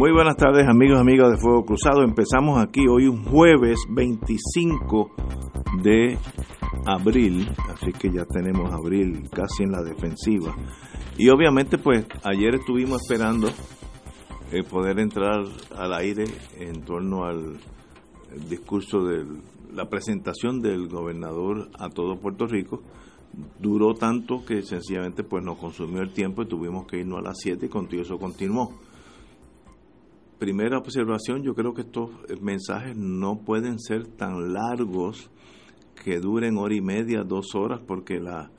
Muy buenas tardes amigos amigas de Fuego Cruzado. Empezamos aquí hoy un jueves 25 de abril, así que ya tenemos abril casi en la defensiva. Y obviamente pues ayer estuvimos esperando eh, poder entrar al aire en torno al discurso de la presentación del gobernador a todo Puerto Rico. Duró tanto que sencillamente pues nos consumió el tiempo y tuvimos que irnos a las 7 y contigo eso continuó primera observación, yo creo que estos mensajes no pueden ser tan largos que duren hora y media, dos horas, porque la,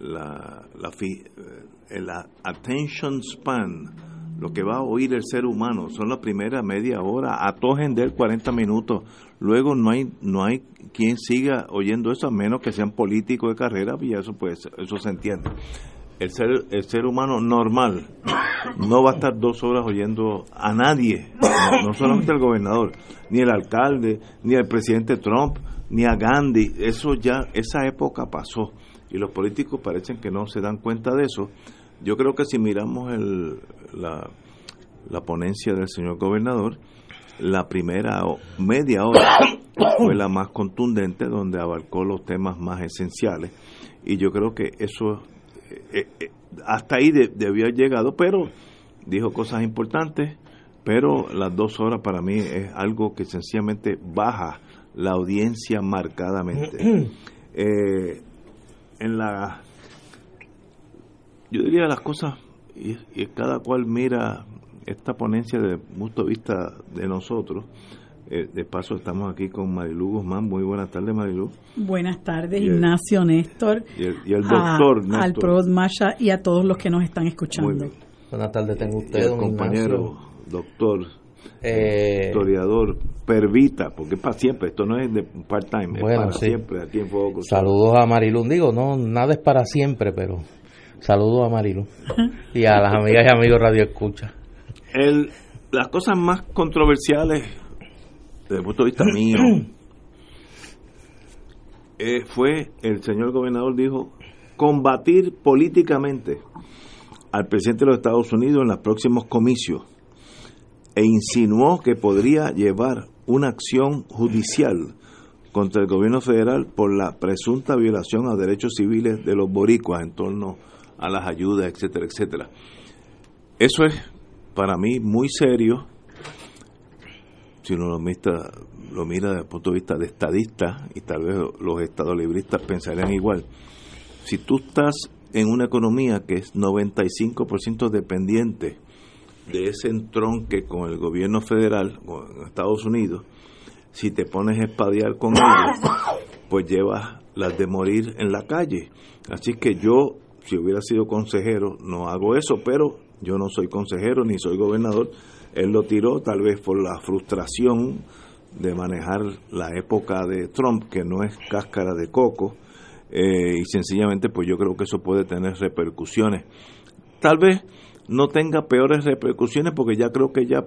la, la, eh, la attention span, lo que va a oír el ser humano, son la primera media hora, a todo 40 minutos. Luego no hay, no hay quien siga oyendo eso, a menos que sean políticos de carrera, y eso, pues, eso se entiende el ser, el ser humano normal no va a estar dos horas oyendo a nadie, no, solamente al gobernador, ni el alcalde, ni al presidente Trump, ni a Gandhi. Eso ya, esa época pasó y los políticos parecen que no se dan cuenta de eso. Yo creo que si miramos el, la, la ponencia del señor gobernador, la primera media hora fue la más contundente, donde abarcó los temas más esenciales. Y yo creo que eso eh, eh, hasta ahí debió haber llegado, pero dijo cosas importantes, pero las dos horas para mí es algo que sencillamente baja la audiencia marcadamente. Eh, en la, yo diría las cosas, y, y cada cual mira esta ponencia desde el punto de vista de nosotros, eh, de paso, estamos aquí con Marilu Guzmán. Muy buenas tardes, Marilu. Buenas tardes, Ignacio, Néstor. Y el, doctor, Al Prod Masha y a todos los que nos están escuchando. Buenas tardes, tengo usted, compañero, doctor, eh, historiador, Pervita, porque es para siempre, esto no es de part-time, es para siempre aquí en Fuego Saludos a Marilu, digo, no, nada es para siempre, pero saludos a Marilu y a las amigas y amigos Radio Escucha. El, las cosas más controversiales desde el punto de vista mío, eh, fue el señor gobernador dijo combatir políticamente al presidente de los Estados Unidos en los próximos comicios e insinuó que podría llevar una acción judicial contra el gobierno federal por la presunta violación a derechos civiles de los boricuas en torno a las ayudas, etcétera, etcétera. Eso es para mí muy serio si uno lo mira, lo mira desde el punto de vista de estadista, y tal vez los estadolibristas pensarían igual, si tú estás en una economía que es 95% dependiente de ese entronque con el gobierno federal, con Estados Unidos, si te pones a espadear con ellos, pues llevas las de morir en la calle. Así que yo, si hubiera sido consejero, no hago eso, pero yo no soy consejero ni soy gobernador, él lo tiró tal vez por la frustración de manejar la época de Trump, que no es cáscara de coco, eh, y sencillamente pues yo creo que eso puede tener repercusiones. Tal vez no tenga peores repercusiones porque ya creo que ya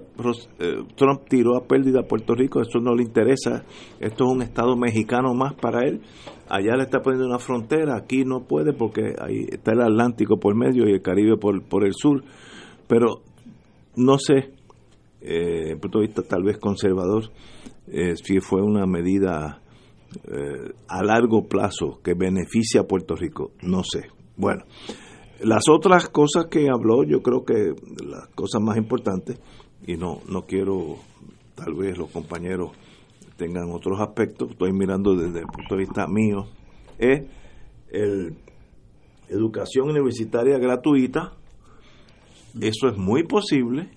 eh, Trump tiró a pérdida a Puerto Rico, eso no le interesa, esto es un estado mexicano más para él, allá le está poniendo una frontera, aquí no puede porque ahí está el Atlántico por medio y el Caribe por, por el sur, pero no sé, eh, punto de vista tal vez conservador, eh, si fue una medida eh, a largo plazo que beneficia a Puerto Rico, no sé. Bueno, las otras cosas que habló, yo creo que las cosas más importantes, y no, no quiero, tal vez los compañeros tengan otros aspectos, estoy mirando desde el punto de vista mío, es el educación universitaria gratuita, eso es muy posible,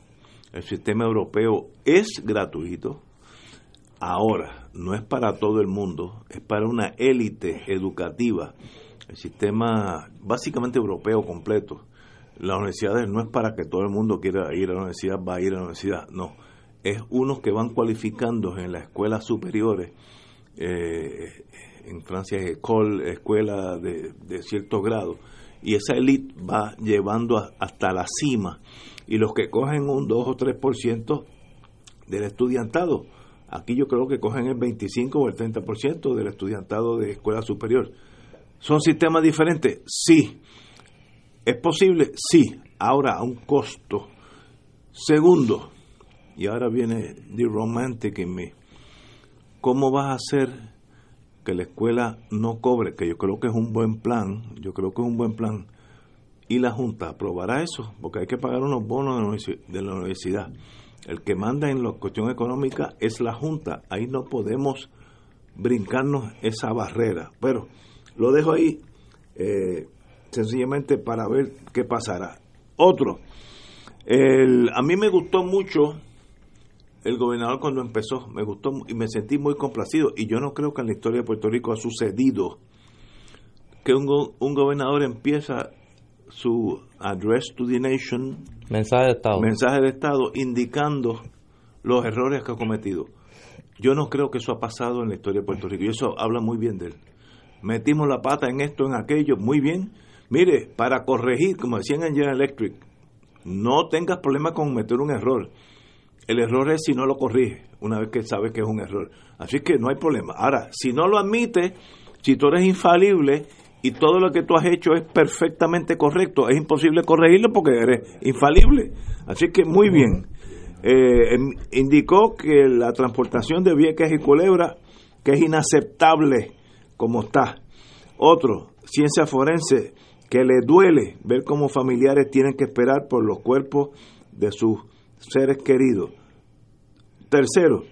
el sistema europeo es gratuito. Ahora, no es para todo el mundo, es para una élite educativa. El sistema básicamente europeo completo. Las universidades no es para que todo el mundo quiera ir a la universidad, va a ir a la universidad, no. es unos que van cualificando en las escuelas superiores. Eh, en Francia es escuela de, de cierto grado. Y esa élite va llevando hasta la cima. Y los que cogen un 2 o 3% del estudiantado, aquí yo creo que cogen el 25 o el 30% del estudiantado de escuela superior. ¿Son sistemas diferentes? Sí. ¿Es posible? Sí. Ahora a un costo. Segundo, y ahora viene The Romantic en mí, ¿cómo vas a hacer que la escuela no cobre? Que yo creo que es un buen plan, yo creo que es un buen plan. Y la Junta aprobará eso, porque hay que pagar unos bonos de la universidad. El que manda en la cuestión económica es la Junta. Ahí no podemos brincarnos esa barrera. Pero lo dejo ahí eh, sencillamente para ver qué pasará. Otro, el, a mí me gustó mucho el gobernador cuando empezó, me gustó y me sentí muy complacido. Y yo no creo que en la historia de Puerto Rico ha sucedido que un, un gobernador empieza su address to the nation, mensaje de Estado, mensaje de Estado indicando los errores que ha cometido. Yo no creo que eso ha pasado en la historia de Puerto Rico y eso habla muy bien de él. Metimos la pata en esto, en aquello, muy bien. Mire, para corregir, como decían en General Electric, no tengas problema con meter un error. El error es si no lo corrige, una vez que sabes que es un error. Así que no hay problema. Ahora, si no lo admite, si tú eres infalible y todo lo que tú has hecho es perfectamente correcto, es imposible corregirlo porque eres infalible. Así que muy bien. Eh, em, indicó que la transportación de Vieques y Culebra, que es inaceptable como está. Otro, ciencia forense, que le duele ver cómo familiares tienen que esperar por los cuerpos de sus seres queridos. Tercero,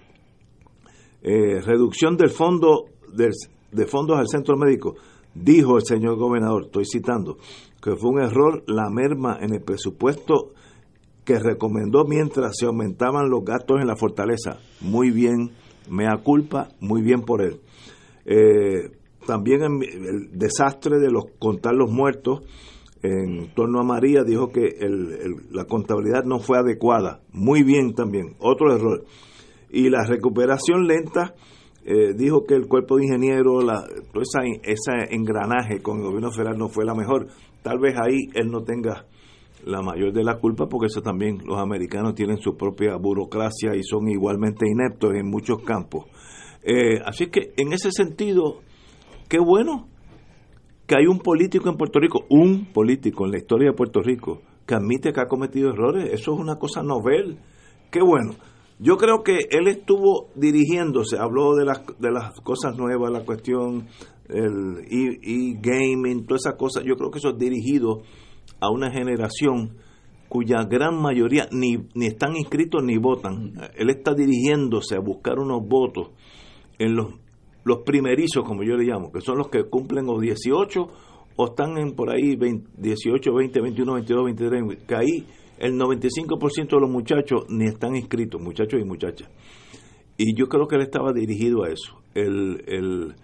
eh, reducción del fondo del, de fondos al centro médico. Dijo el señor gobernador, estoy citando, que fue un error la merma en el presupuesto que recomendó mientras se aumentaban los gastos en la fortaleza. Muy bien, mea culpa, muy bien por él. Eh, también el, desastre de los contar los muertos en torno a María dijo que la contabilidad no fue adecuada. Muy bien también, otro error. Y la recuperación lenta, eh, dijo que el cuerpo de ingenieros, la, todo esa, ese engranaje con el gobierno federal no fue la mejor. Tal vez ahí él no tenga la mayor de la culpa, porque eso también los americanos tienen su propia burocracia y son igualmente ineptos en muchos campos. Eh, así que en ese sentido, qué bueno que hay un político en Puerto Rico, un político en la historia de Puerto Rico, que admite que ha cometido errores. Eso es una cosa novel. Qué bueno. Yo creo que él estuvo dirigiéndose, habló de las, de las cosas nuevas, la cuestión, el e-gaming, todas esas cosas. Yo creo que eso es dirigido a una generación cuya gran mayoría ni, ni están inscritos ni votan. Él está dirigiéndose a buscar unos votos en los los primerizos, como yo le llamo, que son los que cumplen o 18 o están en por ahí 18, 20, 21, 22, 23, que ahí el 95% de los muchachos ni están inscritos, muchachos y muchachas. Y yo creo que él estaba dirigido a eso, el, el,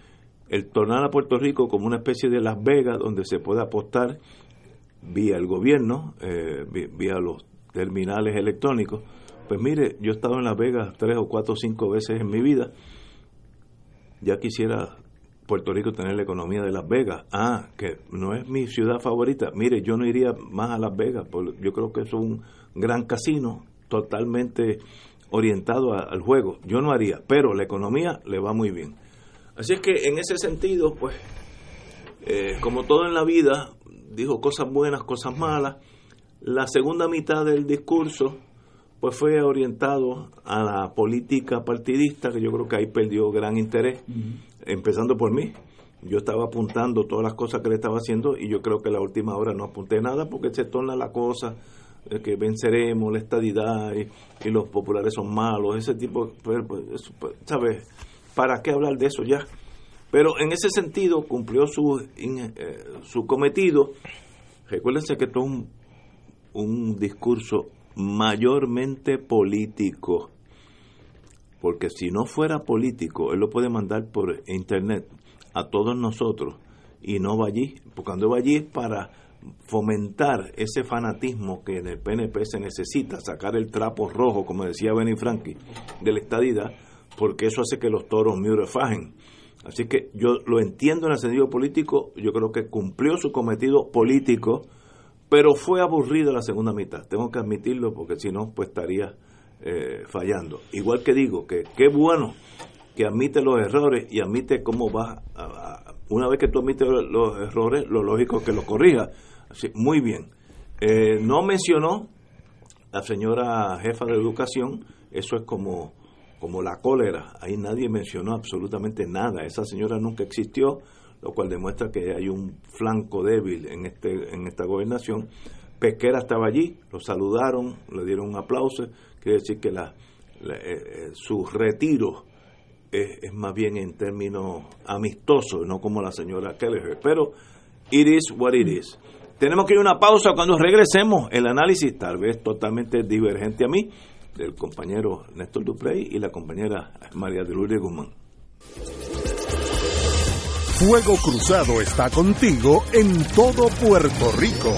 el tornar a Puerto Rico como una especie de Las Vegas donde se puede apostar vía el gobierno, eh, vía los terminales electrónicos. Pues mire, yo he estado en Las Vegas tres o cuatro o cinco veces en mi vida ya quisiera Puerto Rico tener la economía de Las Vegas. Ah, que no es mi ciudad favorita. Mire, yo no iría más a Las Vegas, yo creo que es un gran casino totalmente orientado al juego. Yo no haría, pero la economía le va muy bien. Así es que en ese sentido, pues, eh, como todo en la vida, dijo cosas buenas, cosas malas. La segunda mitad del discurso pues fue orientado a la política partidista, que yo creo que ahí perdió gran interés, empezando por mí. Yo estaba apuntando todas las cosas que le estaba haciendo y yo creo que la última hora no apunté nada porque se torna la cosa que venceremos la estadidad y, los populares son malos, ese tipo, pues, pues, pues, ¿sabes? ¿Para qué hablar de eso ya? Pero en ese sentido cumplió su, eh, su cometido. Recuérdense que esto es un, un discurso mayormente político. Porque si no fuera político, él lo puede mandar por internet a todos nosotros y no va allí. Porque cuando va allí es para fomentar ese fanatismo que en el PNP se necesita, sacar el trapo rojo, como decía Benny Frankie, de la estadidad, porque eso hace que los toros miure fajen. Así que yo lo entiendo en el sentido político, yo creo que cumplió su cometido político, pero fue aburrido la segunda mitad, tengo que admitirlo, porque si no, pues estaría eh, fallando. Igual que digo, que qué bueno que admite los errores y admite cómo va a, una vez que tú admites los errores, lo lógico es que los corrija. Muy bien. Eh, no mencionó la señora jefa de educación, eso es como, como la cólera, ahí nadie mencionó absolutamente nada, esa señora nunca existió, lo cual demuestra que hay un flanco débil en, este, en esta gobernación. Pesquera estaba allí, lo saludaron, le dieron un aplauso, quiere decir que la, eh, eh, su retiro es, más bien en términos amistosos, no como la señora Kelleher. Pero it is what it is. Tenemos que ir a una pausa cuando regresemos. El análisis, tal vez totalmente divergente a mí, del compañero Néstor Duprey y la compañera María de Lourdes Guzmán. Fuego Cruzado está contigo en todo Puerto Rico.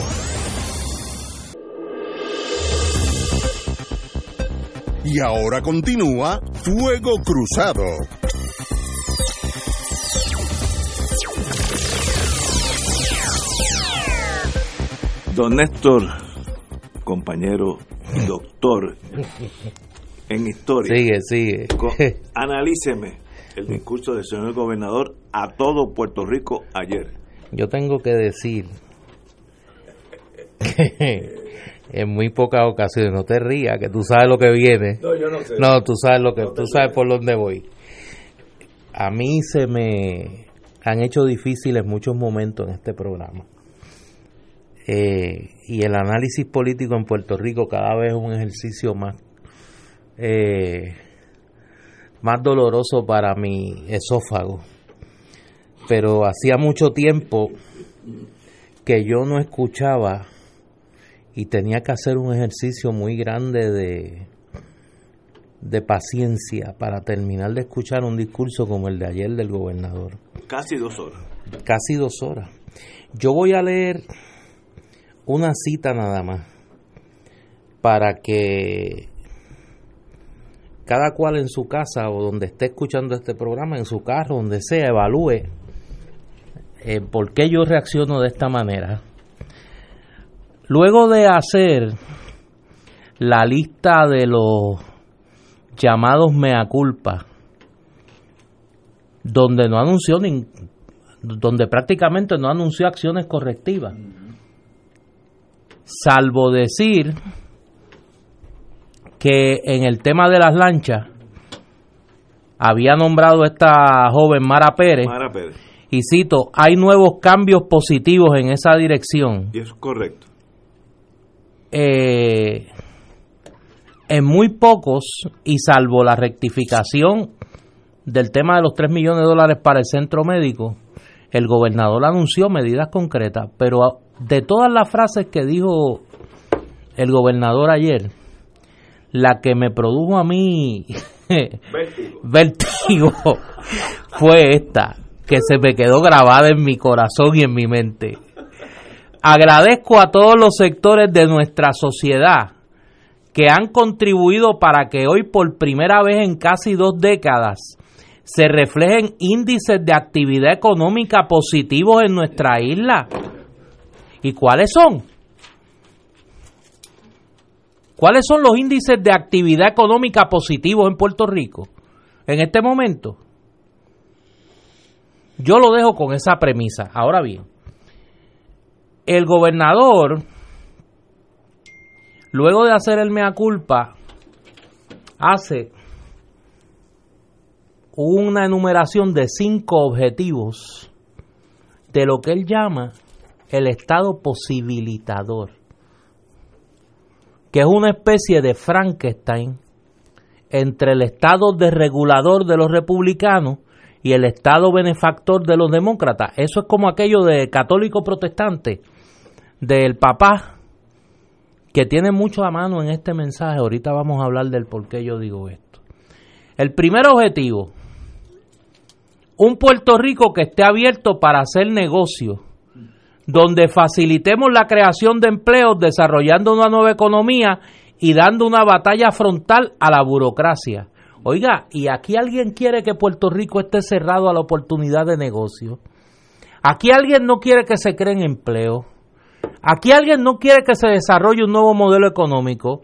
Y ahora continúa Fuego Cruzado. Don Néstor, compañero doctor en historia. Sigue, sigue. Analíceme el discurso del señor gobernador a todo Puerto Rico ayer. Yo tengo que decir en muy pocas ocasiones. No te rías, que tú sabes lo que viene. No, yo no sé. No, tú sabes lo que, tú sabes por dónde voy. A mí se me han hecho difíciles muchos momentos en este programa. Eh, y el análisis político en Puerto Rico cada vez es un ejercicio más eh, más doloroso para mi esófago. Pero hacía mucho tiempo que yo no escuchaba y tenía que hacer un ejercicio muy grande de, de paciencia para terminar de escuchar un discurso como el de ayer del gobernador. Casi dos horas. Casi dos horas. Yo voy a leer una cita nada más para que cada cual en su casa o donde esté escuchando este programa, en su carro, donde sea, evalúe eh, por qué yo reacciono de esta manera Luego de hacer la lista de los llamados mea culpa, donde no anunció ni, donde prácticamente no anunció acciones correctivas, salvo decir que en el tema de las lanchas había nombrado a esta joven Mara Pérez, Mara Pérez. y cito, hay nuevos cambios positivos en esa dirección. Y es correcto eh, en muy pocos, y salvo la rectificación del tema de los 3 millones de dólares para el centro médico, el gobernador anunció medidas concretas, pero de todas las frases que dijo el gobernador ayer, la que me produjo a mí vértigo fue esta, que se me quedó grabada en mi corazón y en mi mente. Agradezco a todos los sectores de nuestra sociedad que han contribuido para que hoy por primera vez en casi dos décadas se reflejen índices de actividad económica positivos en nuestra isla. ¿Y cuáles son? ¿Cuáles son los índices de actividad económica positivos en Puerto Rico en este momento? Yo lo dejo con esa premisa. Ahora bien, el gobernador, luego de hacer el mea culpa, hace una enumeración de cinco objetivos de lo que él llama el Estado posibilitador, que es una especie de Frankenstein entre el Estado desregulador de los republicanos y el Estado benefactor de los demócratas. Eso es como aquello de católico protestante del papá, que tiene mucho a mano en este mensaje. Ahorita vamos a hablar del por qué yo digo esto. El primer objetivo, un Puerto Rico que esté abierto para hacer negocio donde facilitemos la creación de empleos, desarrollando una nueva economía y dando una batalla frontal a la burocracia. Oiga, ¿y aquí alguien quiere que Puerto Rico esté cerrado a la oportunidad de negocio? Aquí alguien no quiere que se creen empleos. Aquí alguien no quiere que se desarrolle un nuevo modelo económico.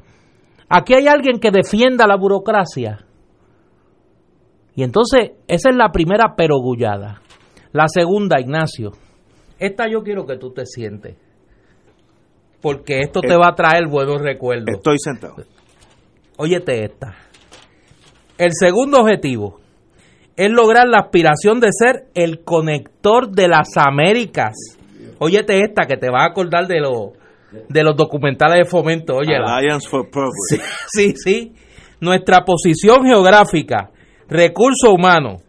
Aquí hay alguien que defienda la burocracia. Y entonces, esa es la primera perogullada. La segunda, Ignacio. Esta yo quiero que tú te sientes. Porque esto te Eh, va a traer buenos recuerdos. Estoy sentado. Óyete esta. El segundo objetivo es lograr la aspiración de ser el conector de las Américas. Óyete esta que te vas a acordar de los de los documentales de fomento. Oye, Alliance for Progress. sí, sí. Nuestra posición geográfica, recursos humanos,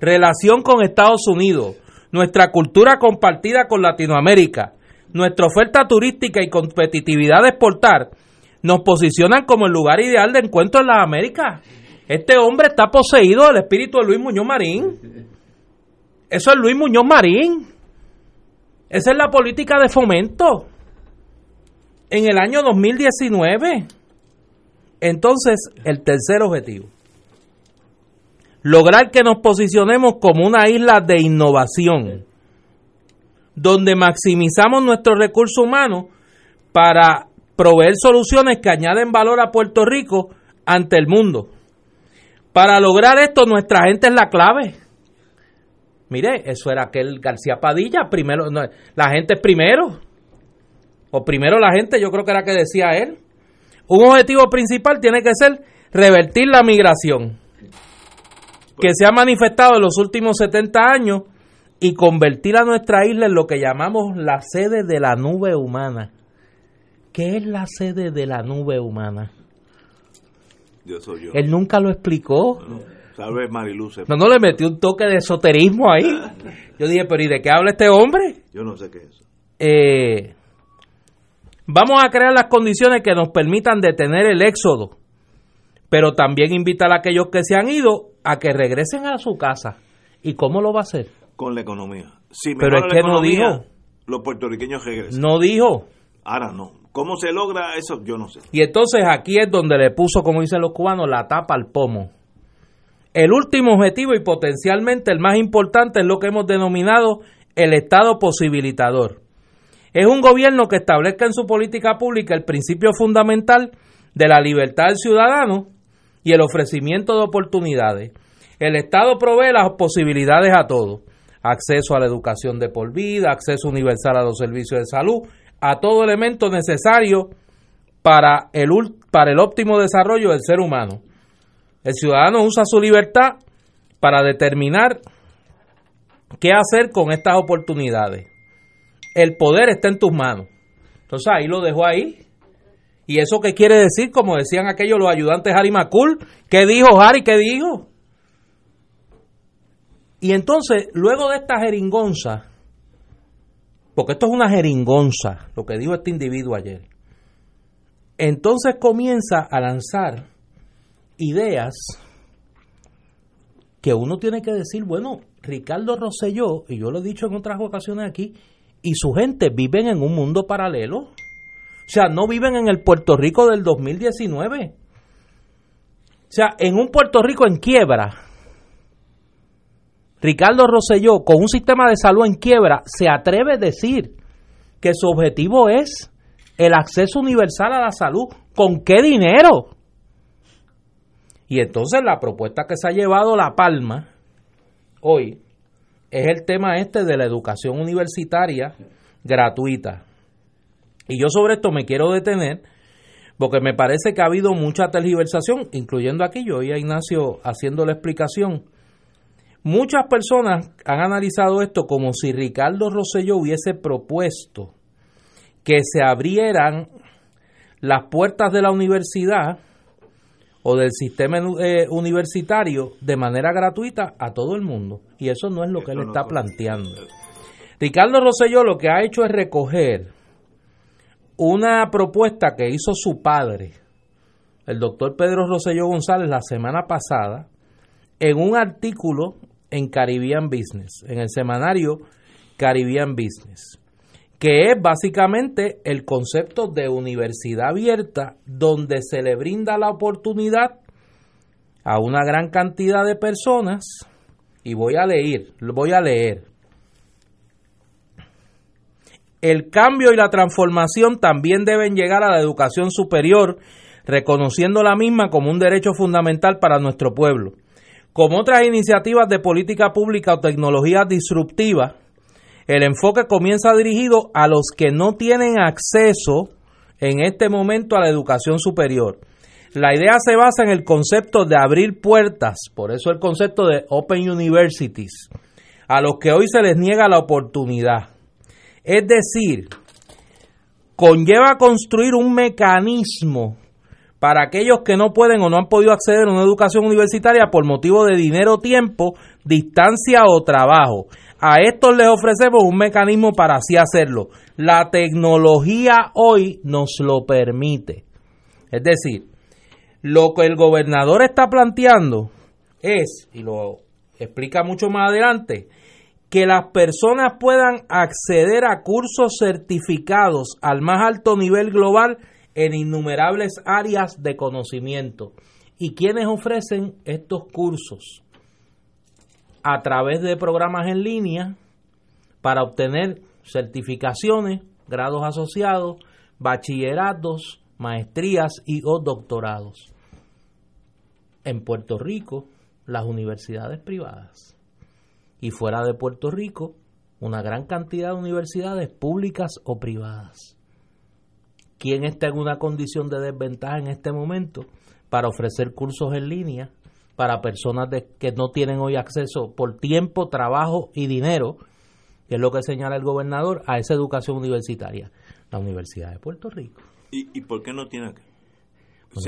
relación con Estados Unidos, nuestra cultura compartida con Latinoamérica, nuestra oferta turística y competitividad de exportar, nos posicionan como el lugar ideal de encuentro en las Américas. Este hombre está poseído del espíritu de Luis Muñoz Marín. Eso es Luis Muñoz Marín. Esa es la política de fomento. En el año 2019. Entonces, el tercer objetivo. Lograr que nos posicionemos como una isla de innovación, donde maximizamos nuestros recursos humanos para proveer soluciones que añaden valor a Puerto Rico ante el mundo. Para lograr esto, nuestra gente es la clave. Mire, eso era aquel García Padilla, primero, no, la gente es primero. O primero la gente, yo creo que era que decía él. Un objetivo principal tiene que ser revertir la migración que se ha manifestado en los últimos 70 años y convertir a nuestra isla en lo que llamamos la sede de la nube humana. ¿Qué es la sede de la nube humana? Yo soy yo. Él nunca lo explicó. Salve Mariluz. No, no le metió un toque de esoterismo ahí. Yo dije, pero ¿y de qué habla este hombre? Yo no sé qué es eso. Eh, vamos a crear las condiciones que nos permitan detener el éxodo, pero también invitar a aquellos que se han ido a que regresen a su casa. ¿Y cómo lo va a hacer? Con la economía. Si Pero es que no dijo. Los puertorriqueños regresan. No dijo. Ahora no. ¿Cómo se logra eso? Yo no sé. Y entonces aquí es donde le puso, como dicen los cubanos, la tapa al pomo. El último objetivo y potencialmente el más importante es lo que hemos denominado el Estado posibilitador. Es un gobierno que establezca en su política pública el principio fundamental de la libertad del ciudadano y el ofrecimiento de oportunidades. El Estado provee las posibilidades a todos. Acceso a la educación de por vida, acceso universal a los servicios de salud, a todo elemento necesario para el, para el óptimo desarrollo del ser humano. El ciudadano usa su libertad para determinar qué hacer con estas oportunidades. El poder está en tus manos. Entonces ahí lo dejó ahí. ¿Y eso qué quiere decir? Como decían aquellos los ayudantes Harry McCool. ¿Qué dijo Harry? ¿Qué dijo? Y entonces, luego de esta jeringonza, porque esto es una jeringonza, lo que dijo este individuo ayer, entonces comienza a lanzar ideas que uno tiene que decir, bueno, Ricardo Rosselló, y yo lo he dicho en otras ocasiones aquí, y su gente viven en un mundo paralelo. O sea, no viven en el Puerto Rico del 2019. O sea, en un Puerto Rico en quiebra, Ricardo Rosselló, con un sistema de salud en quiebra, se atreve a decir que su objetivo es el acceso universal a la salud. ¿Con qué dinero? Y entonces la propuesta que se ha llevado la palma hoy es el tema este de la educación universitaria gratuita. Y yo sobre esto me quiero detener porque me parece que ha habido mucha tergiversación, incluyendo aquí yo y a Ignacio haciendo la explicación. Muchas personas han analizado esto como si Ricardo Rosselló hubiese propuesto que se abrieran las puertas de la universidad o del sistema eh, universitario de manera gratuita a todo el mundo. Y eso no es lo que él está planteando. Ricardo Rosselló lo que ha hecho es recoger una propuesta que hizo su padre, el doctor Pedro Rosselló González, la semana pasada, en un artículo en Caribbean Business, en el semanario Caribbean Business, que es básicamente el concepto de universidad abierta donde se le brinda la oportunidad a una gran cantidad de personas y voy a leer, voy a leer. El cambio y la transformación también deben llegar a la educación superior, reconociendo la misma como un derecho fundamental para nuestro pueblo. Como otras iniciativas de política pública o tecnologías disruptivas, el enfoque comienza dirigido a los que no tienen acceso en este momento a la educación superior. La idea se basa en el concepto de abrir puertas, por eso el concepto de Open Universities, a los que hoy se les niega la oportunidad. Es decir, conlleva construir un mecanismo para aquellos que no pueden o no han podido acceder a una educación universitaria por motivo de dinero, tiempo, distancia o trabajo. A estos les ofrecemos un mecanismo para así hacerlo. La tecnología hoy nos lo permite. Es decir, lo que el gobernador está planteando es, y lo explica mucho más adelante, que las personas puedan acceder a cursos certificados al más alto nivel global en innumerables áreas de conocimiento. ¿Y quiénes ofrecen estos cursos? A través de programas en línea para obtener certificaciones, grados asociados, bachilleratos, maestrías y o doctorados. En Puerto Rico, las universidades privadas. Y fuera de Puerto Rico, una gran cantidad de universidades públicas o privadas. ¿Quién está en una condición de desventaja en este momento para ofrecer cursos en línea para personas de, que no tienen hoy acceso por tiempo, trabajo y dinero, que es lo que señala el gobernador, a esa educación universitaria. La Universidad de Puerto Rico. ¿Y, por qué no tiene que?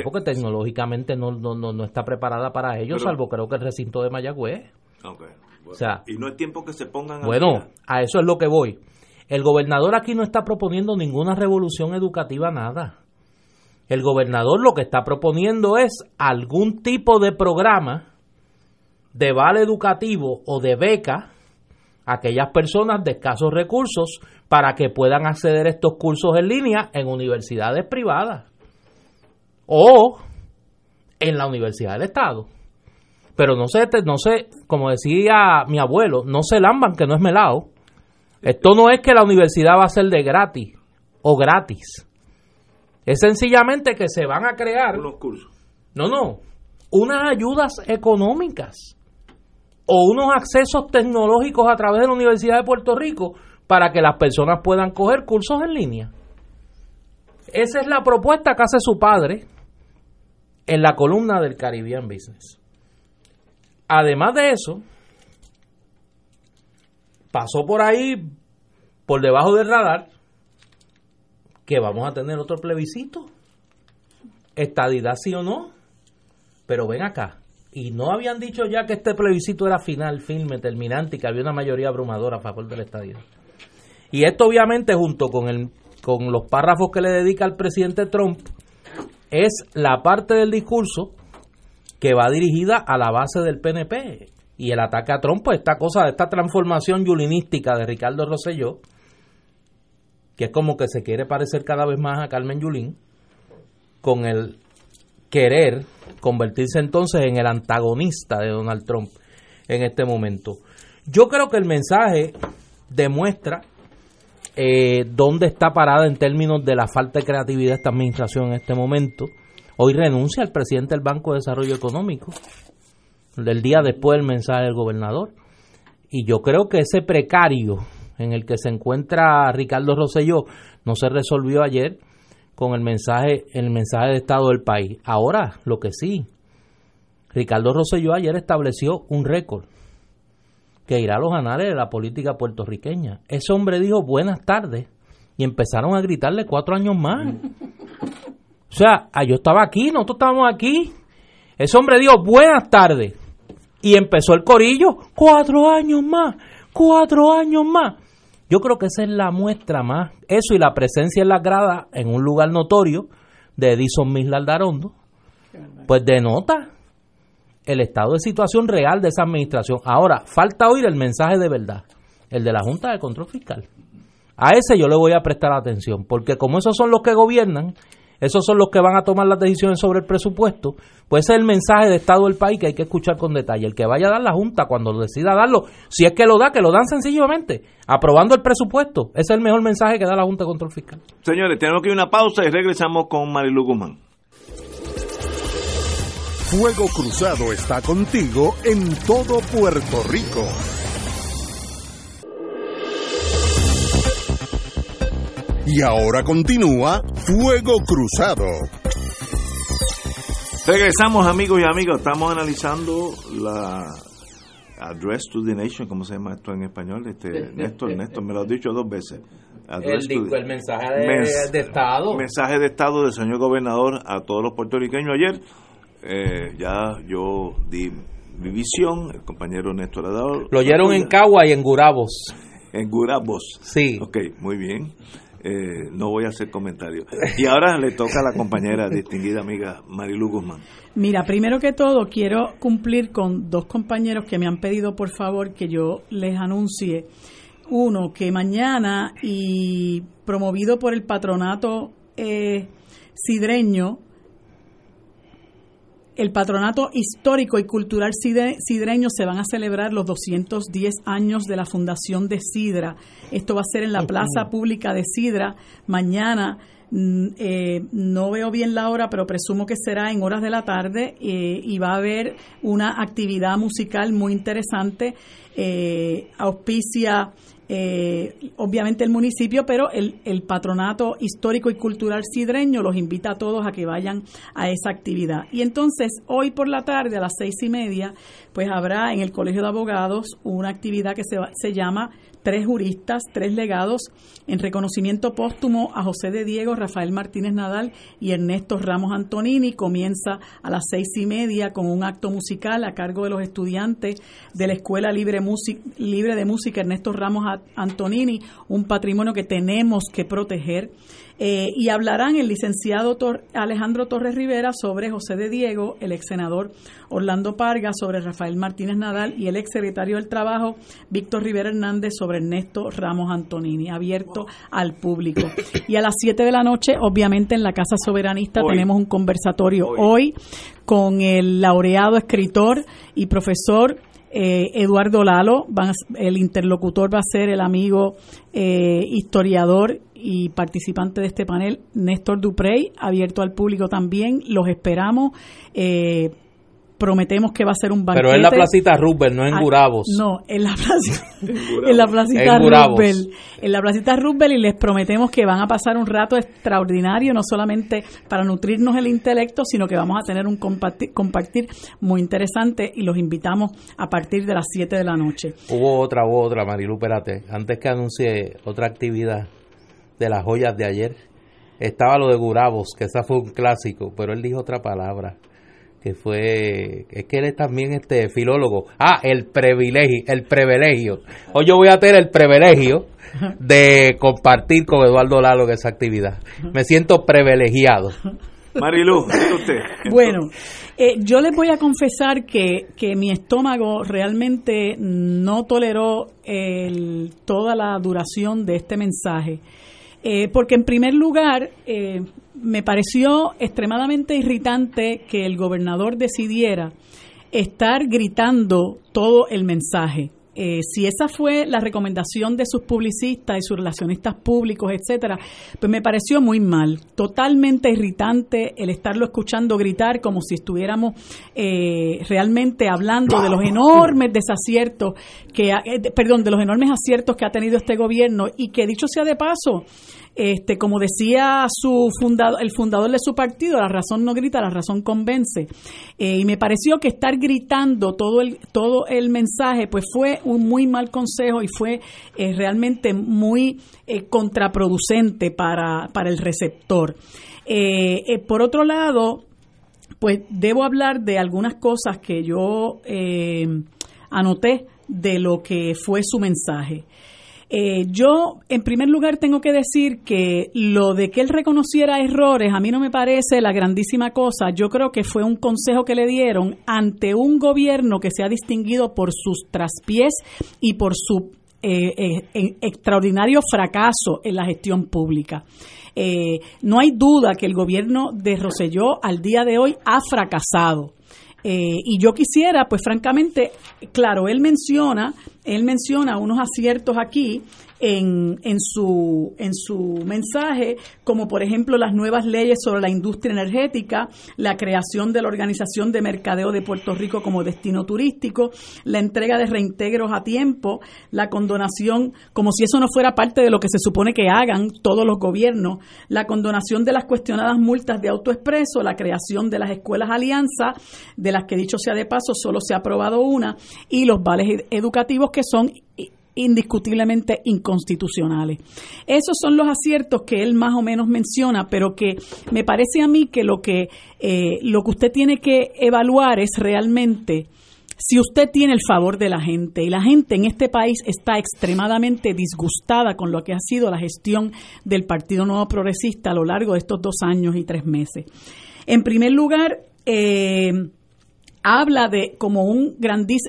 porque tecnológicamente no, no, no, está preparada para ello, salvo creo que el recinto de Mayagüez. o sea, y no es tiempo que se pongan Bueno, a eso es lo que voy. El gobernador aquí no está proponiendo ninguna revolución educativa, nada. El gobernador lo que está proponiendo es algún tipo de programa de vale educativo o de beca a aquellas personas de escasos recursos para que puedan acceder a estos cursos en línea en universidades privadas o en la Universidad del Estado. Pero no sé, no sé, como decía mi abuelo, no se lamban que no es melado. Esto no es que la universidad va a ser de gratis o gratis. Es sencillamente que se van a crear. Unos cursos. No, no. Unas ayudas económicas o unos accesos tecnológicos a través de la Universidad de Puerto Rico para que las personas puedan coger cursos en línea. Esa es la propuesta que hace su padre en la columna del Caribbean Business. Además de eso, pasó por ahí, por debajo del radar, que vamos a tener otro plebiscito. Estadidad sí o no. Pero ven acá. Y no habían dicho ya que este plebiscito era final, firme, terminante y que había una mayoría abrumadora a favor de la estadidad. Y esto obviamente junto con, el, con los párrafos que le dedica el presidente Trump es la parte del discurso que va dirigida a la base del PNP. Y el ataque a Trump, pues esta cosa, esta transformación yulinística de Ricardo Rosselló, que es como que se quiere parecer cada vez más a Carmen Yulín, con el querer convertirse entonces en el antagonista de Donald Trump en este momento. Yo creo que el mensaje demuestra eh, dónde está parada en términos de la falta de creatividad de esta administración en este momento. Hoy renuncia el presidente del Banco de Desarrollo Económico, del día después del mensaje del gobernador. Y yo creo que ese precario en el que se encuentra Ricardo Rosselló no se resolvió ayer con el mensaje, el mensaje de Estado del país. Ahora, lo que sí, Ricardo Rosselló ayer estableció un récord que irá a los anales de la política puertorriqueña. Ese hombre dijo buenas tardes y empezaron a gritarle cuatro años más. O sea, ah, yo estaba aquí, nosotros estábamos aquí. Ese hombre dijo buenas tardes y empezó el corillo, cuatro años más, cuatro años más. Yo creo que esa es la muestra más, eso y la presencia en la grada en un lugar notorio de Edison Mislar Darondo, pues denota el estado de situación real de esa administración. Ahora, falta oír el mensaje de verdad, el de la Junta de Control Fiscal. A ese yo le voy a prestar atención, porque como esos son los que gobiernan, esos son los que van a tomar las decisiones sobre el presupuesto, pues ese es el mensaje de Estado del país que hay que escuchar con detalle. El que vaya a dar la Junta cuando decida darlo, si es que lo da, que lo dan sencillamente, aprobando el presupuesto. Ese es el mejor mensaje que da la Junta de Control Fiscal. Señores, tenemos que ir a una pausa y regresamos con Marilu Guzmán. Fuego Cruzado está contigo en todo Puerto Rico. Y ahora continúa Fuego Cruzado. Regresamos amigos y amigas, estamos analizando la Address to the Nation, ¿cómo se llama esto en español? Este, Néstor, Néstor, me lo has dicho dos veces. El, mensaje de, de, Estado. Mensaje de Estado del señor gobernador a todos los puertorriqueños ayer. Eh, ya yo di mi visión, el compañero Néstor ha dado. Lo oyeron en Cagua y en Gurabos. En Gurabos. Sí. Ok, muy bien. Eh, no voy a hacer comentarios. Y ahora le toca a la compañera distinguida amiga Marilu Guzmán. Mira, primero que todo quiero cumplir con dos compañeros que me han pedido por favor que yo les anuncie. Uno, que mañana y promovido por el patronato eh, sidreño, el Patronato Histórico y Cultural Sidreño se van a celebrar los 210 años de la Fundación de Sidra. Esto va a ser en la Plaza Pública de Sidra mañana. Mm, eh, no veo bien la hora, pero presumo que será en horas de la tarde eh, y va a haber una actividad musical muy interesante. Eh, auspicia eh, obviamente el municipio, pero el, el, patronato histórico y cultural sidreño los invita a todos a que vayan a esa actividad. Y entonces, hoy por la tarde, a las seis y media, pues habrá en el Colegio de Abogados una actividad que se, se llama tres juristas, tres legados, en reconocimiento póstumo a José de Diego, Rafael Martínez Nadal y Ernesto Ramos Antonini. Comienza a las seis y media con un acto musical a cargo de los estudiantes de la Escuela Libre, Libre de Música Ernesto Ramos Antonini, un patrimonio que tenemos que proteger. Eh, y hablarán el licenciado Alejandro Torres Rivera sobre José de Diego, el ex senador Orlando Parga sobre Rafael Martínez Nadal y el ex secretario del Trabajo Víctor Rivera Hernández sobre Ernesto Ramos Antonini, abierto al público. Y a las 7 de la noche, obviamente en la Casa Soberanista tenemos un conversatorio hoy. con el laureado escritor y profesor eh, Eduardo Lalo, el interlocutor va a ser el amigo eh, historiador y participante de este panel, Néstor Duprey, abierto al público también. Los esperamos. Eh, prometemos que va a ser un banquete. Pero en la placita Rubel, no en ah, Gurabos. No, en la, en la placita Rubel. En la placita Rubel y les prometemos que van a pasar un rato extraordinario, no solamente para nutrirnos el intelecto, sino que vamos a tener un compartir, compartir muy interesante y los invitamos a partir de las 7 de la noche. Hubo otra, hubo otra, Marilu, espérate. Antes que anuncie otra actividad de las joyas de ayer, estaba lo de Gurabos, que esa fue un clásico, pero él dijo otra palabra que fue es que él es también este filólogo. Ah el privilegio el privilegio hoy yo voy a tener el privilegio de compartir con Eduardo Lalo esa actividad. Me siento privilegiado Marilu usted bueno eh, yo les voy a confesar que, que mi estómago realmente no toleró el, toda la duración de este mensaje eh, porque en primer lugar eh, me pareció extremadamente irritante que el gobernador decidiera estar gritando todo el mensaje. Eh, si esa fue la recomendación de sus publicistas y sus relacionistas públicos, etcétera, pues me pareció muy mal, totalmente irritante el estarlo escuchando gritar como si estuviéramos eh, realmente hablando de los enormes desaciertos que, eh, perdón, de los enormes aciertos que ha tenido este gobierno y que dicho sea de paso, este, como decía su fundador, el fundador de su partido, la razón no grita, la razón convence. Eh, y me pareció que estar gritando todo el, todo el mensaje, pues fue un muy mal consejo y fue eh, realmente muy eh, contraproducente para, para el receptor. por otro lado, pues debo hablar de algunas cosas que yo anoté de lo que fue su mensaje. Eh, yo, en primer lugar, tengo que decir que lo de que él reconociera errores a mí no me parece la grandísima cosa. Yo creo que fue un consejo que le dieron ante un gobierno que se ha distinguido por sus traspiés y por su extraordinario fracaso en la gestión pública. no hay duda que el gobierno de Roselló al día de hoy ha fracasado. Y yo quisiera, pues francamente, claro, él menciona, él menciona unos aciertos aquí en, en, su, en su mensaje, como por ejemplo las nuevas leyes sobre la industria energética, la creación de la Organización de Mercadeo de Puerto Rico como destino turístico, la entrega de reintegros a tiempo, la condonación, como si eso no fuera parte de lo que se supone que hagan todos los gobiernos, la condonación de las cuestionadas multas de autoexpreso, la creación de las escuelas alianza, de las que dicho sea de paso solo se ha aprobado una, y los vales educativos que son indiscutiblemente inconstitucionales. Esos son los aciertos que él más o menos menciona, pero que me parece a mí que lo que, eh, lo que usted tiene que evaluar es realmente si usted tiene el favor de la gente y la gente en este país está extremadamente disgustada con lo que ha sido la gestión del Partido Nuevo Progresista a lo largo de estos dos años y tres meses. En primer lugar, eh, habla de como un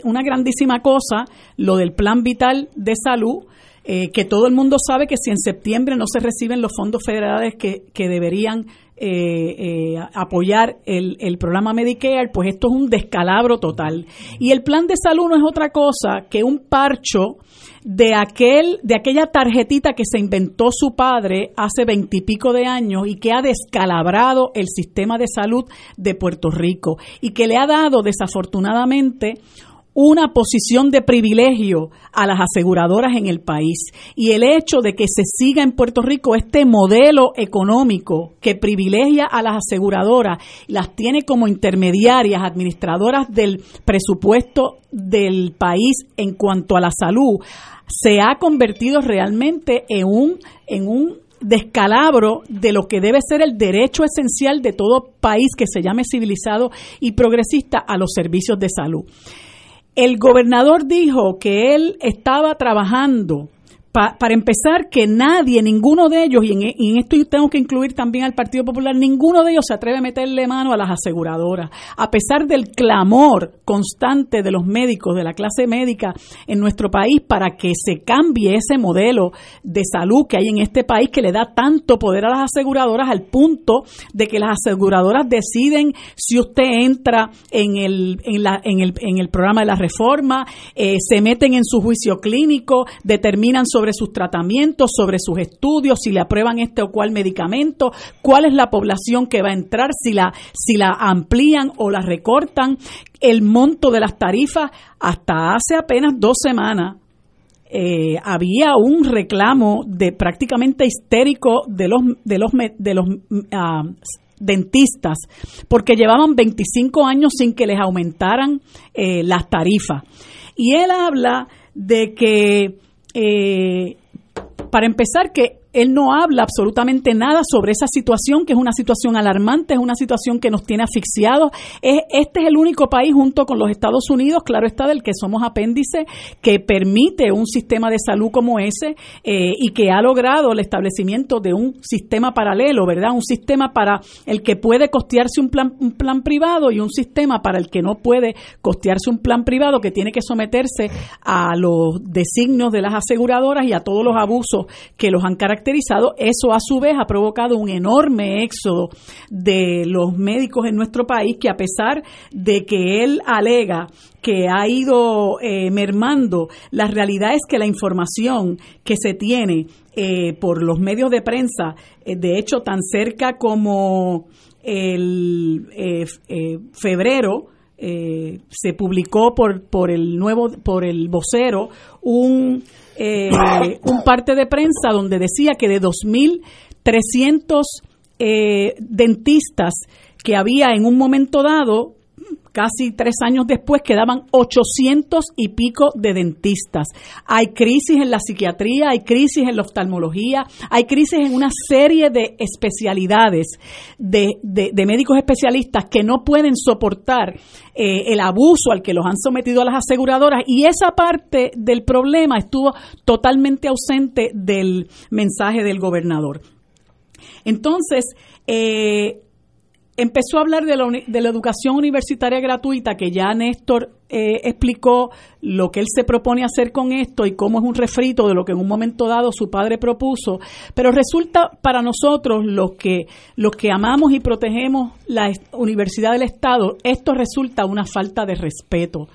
una grandísima cosa lo del plan vital de salud, eh, que todo el mundo sabe que si en septiembre no se reciben los fondos federales que, que deberían eh, eh, apoyar el, el, programa Medicare, pues esto es un descalabro total. Y el plan de salud no es otra cosa que un parcho de aquel, de aquella tarjetita que se inventó su padre hace veintipico de años y que ha descalabrado el sistema de salud de Puerto Rico y que le ha dado desafortunadamente una posición de privilegio a las aseguradoras en el país y el hecho de que se siga en Puerto Rico este modelo económico que privilegia a las aseguradoras, las tiene como intermediarias, administradoras del presupuesto del país en cuanto a la salud, se ha convertido realmente en un, en un descalabro de lo que debe ser el derecho esencial de todo país que se llame civilizado y progresista a los servicios de salud. El gobernador dijo que él estaba trabajando para empezar, que nadie, ninguno de ellos, y en, y en, esto tengo que incluir también al Partido Popular, ninguno de ellos se atreve a meterle mano a las aseguradoras, a pesar del clamor constante de los médicos, de la clase médica en nuestro país, para que se cambie ese modelo de salud que hay en este país que le da tanto poder a las aseguradoras al punto de que las aseguradoras deciden si usted entra en el, en la, en el, en el programa de la reforma, eh, se meten en su juicio clínico, determinan sobre sobre sus tratamientos, sobre sus estudios, si le aprueban este o cual medicamento, cuál es la población que va a entrar, si la, si la amplían o la recortan, el monto de las tarifas. Hasta hace apenas dos semanas eh, había un reclamo de prácticamente histérico de los de los de los ah, dentistas porque llevaban 25 años sin que les aumentaran eh, las tarifas y él habla de que eh, para empezar, que él no habla absolutamente nada sobre esa situación, que es una situación alarmante, es una situación que nos tiene asfixiados. este es el único país, junto con los Estados Unidos, claro está, del que somos apéndice, que permite un sistema de salud como ese eh, y que ha logrado el establecimiento de un sistema paralelo, ¿verdad? Un sistema para el que puede costearse un plan, un plan privado y un sistema para el que no puede costearse un plan privado, que tiene que someterse a los designios de las aseguradoras y a todos los abusos que los han caracterizado eso a su vez ha provocado un enorme éxodo de los médicos en nuestro país que a pesar de que él alega que ha ido eh, mermando, la realidad es que la información que se tiene eh, por los medios de prensa, eh, de hecho tan cerca como el febrero, se publicó por, por el nuevo por el vocero un eh, un parte de prensa donde decía que de 2.300 eh, dentistas que había en un momento dado, casi tres años después quedaban 800 y pico de dentistas. Hay crisis en la psiquiatría, hay crisis en la oftalmología, hay crisis en una serie de especialidades de, médicos especialistas que no pueden soportar eh, el abuso al que los han sometido a las aseguradoras y esa parte del problema estuvo totalmente ausente del mensaje del gobernador. Entonces, eh, empezó a hablar de la, de la educación universitaria gratuita, que ya Néstor eh, explicó lo que él se propone hacer con esto y cómo es un refrito de lo que en un momento dado su padre propuso, pero resulta para nosotros los que los que amamos y protegemos la Universidad del Estado, esto resulta una falta de respeto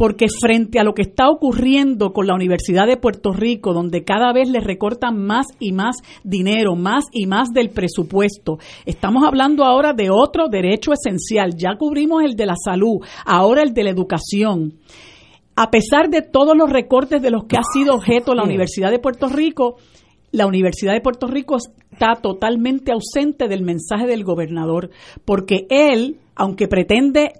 porque frente a lo que está ocurriendo con la Universidad de Puerto Rico, donde cada vez le recortan más y más dinero, más y más del presupuesto, estamos hablando ahora de otro derecho esencial, ya cubrimos el de la salud, ahora el de la educación. A pesar de todos los recortes de los que ha sido objeto la Universidad de Puerto Rico, la Universidad de Puerto Rico está totalmente ausente del mensaje del gobernador, porque él, aunque pretende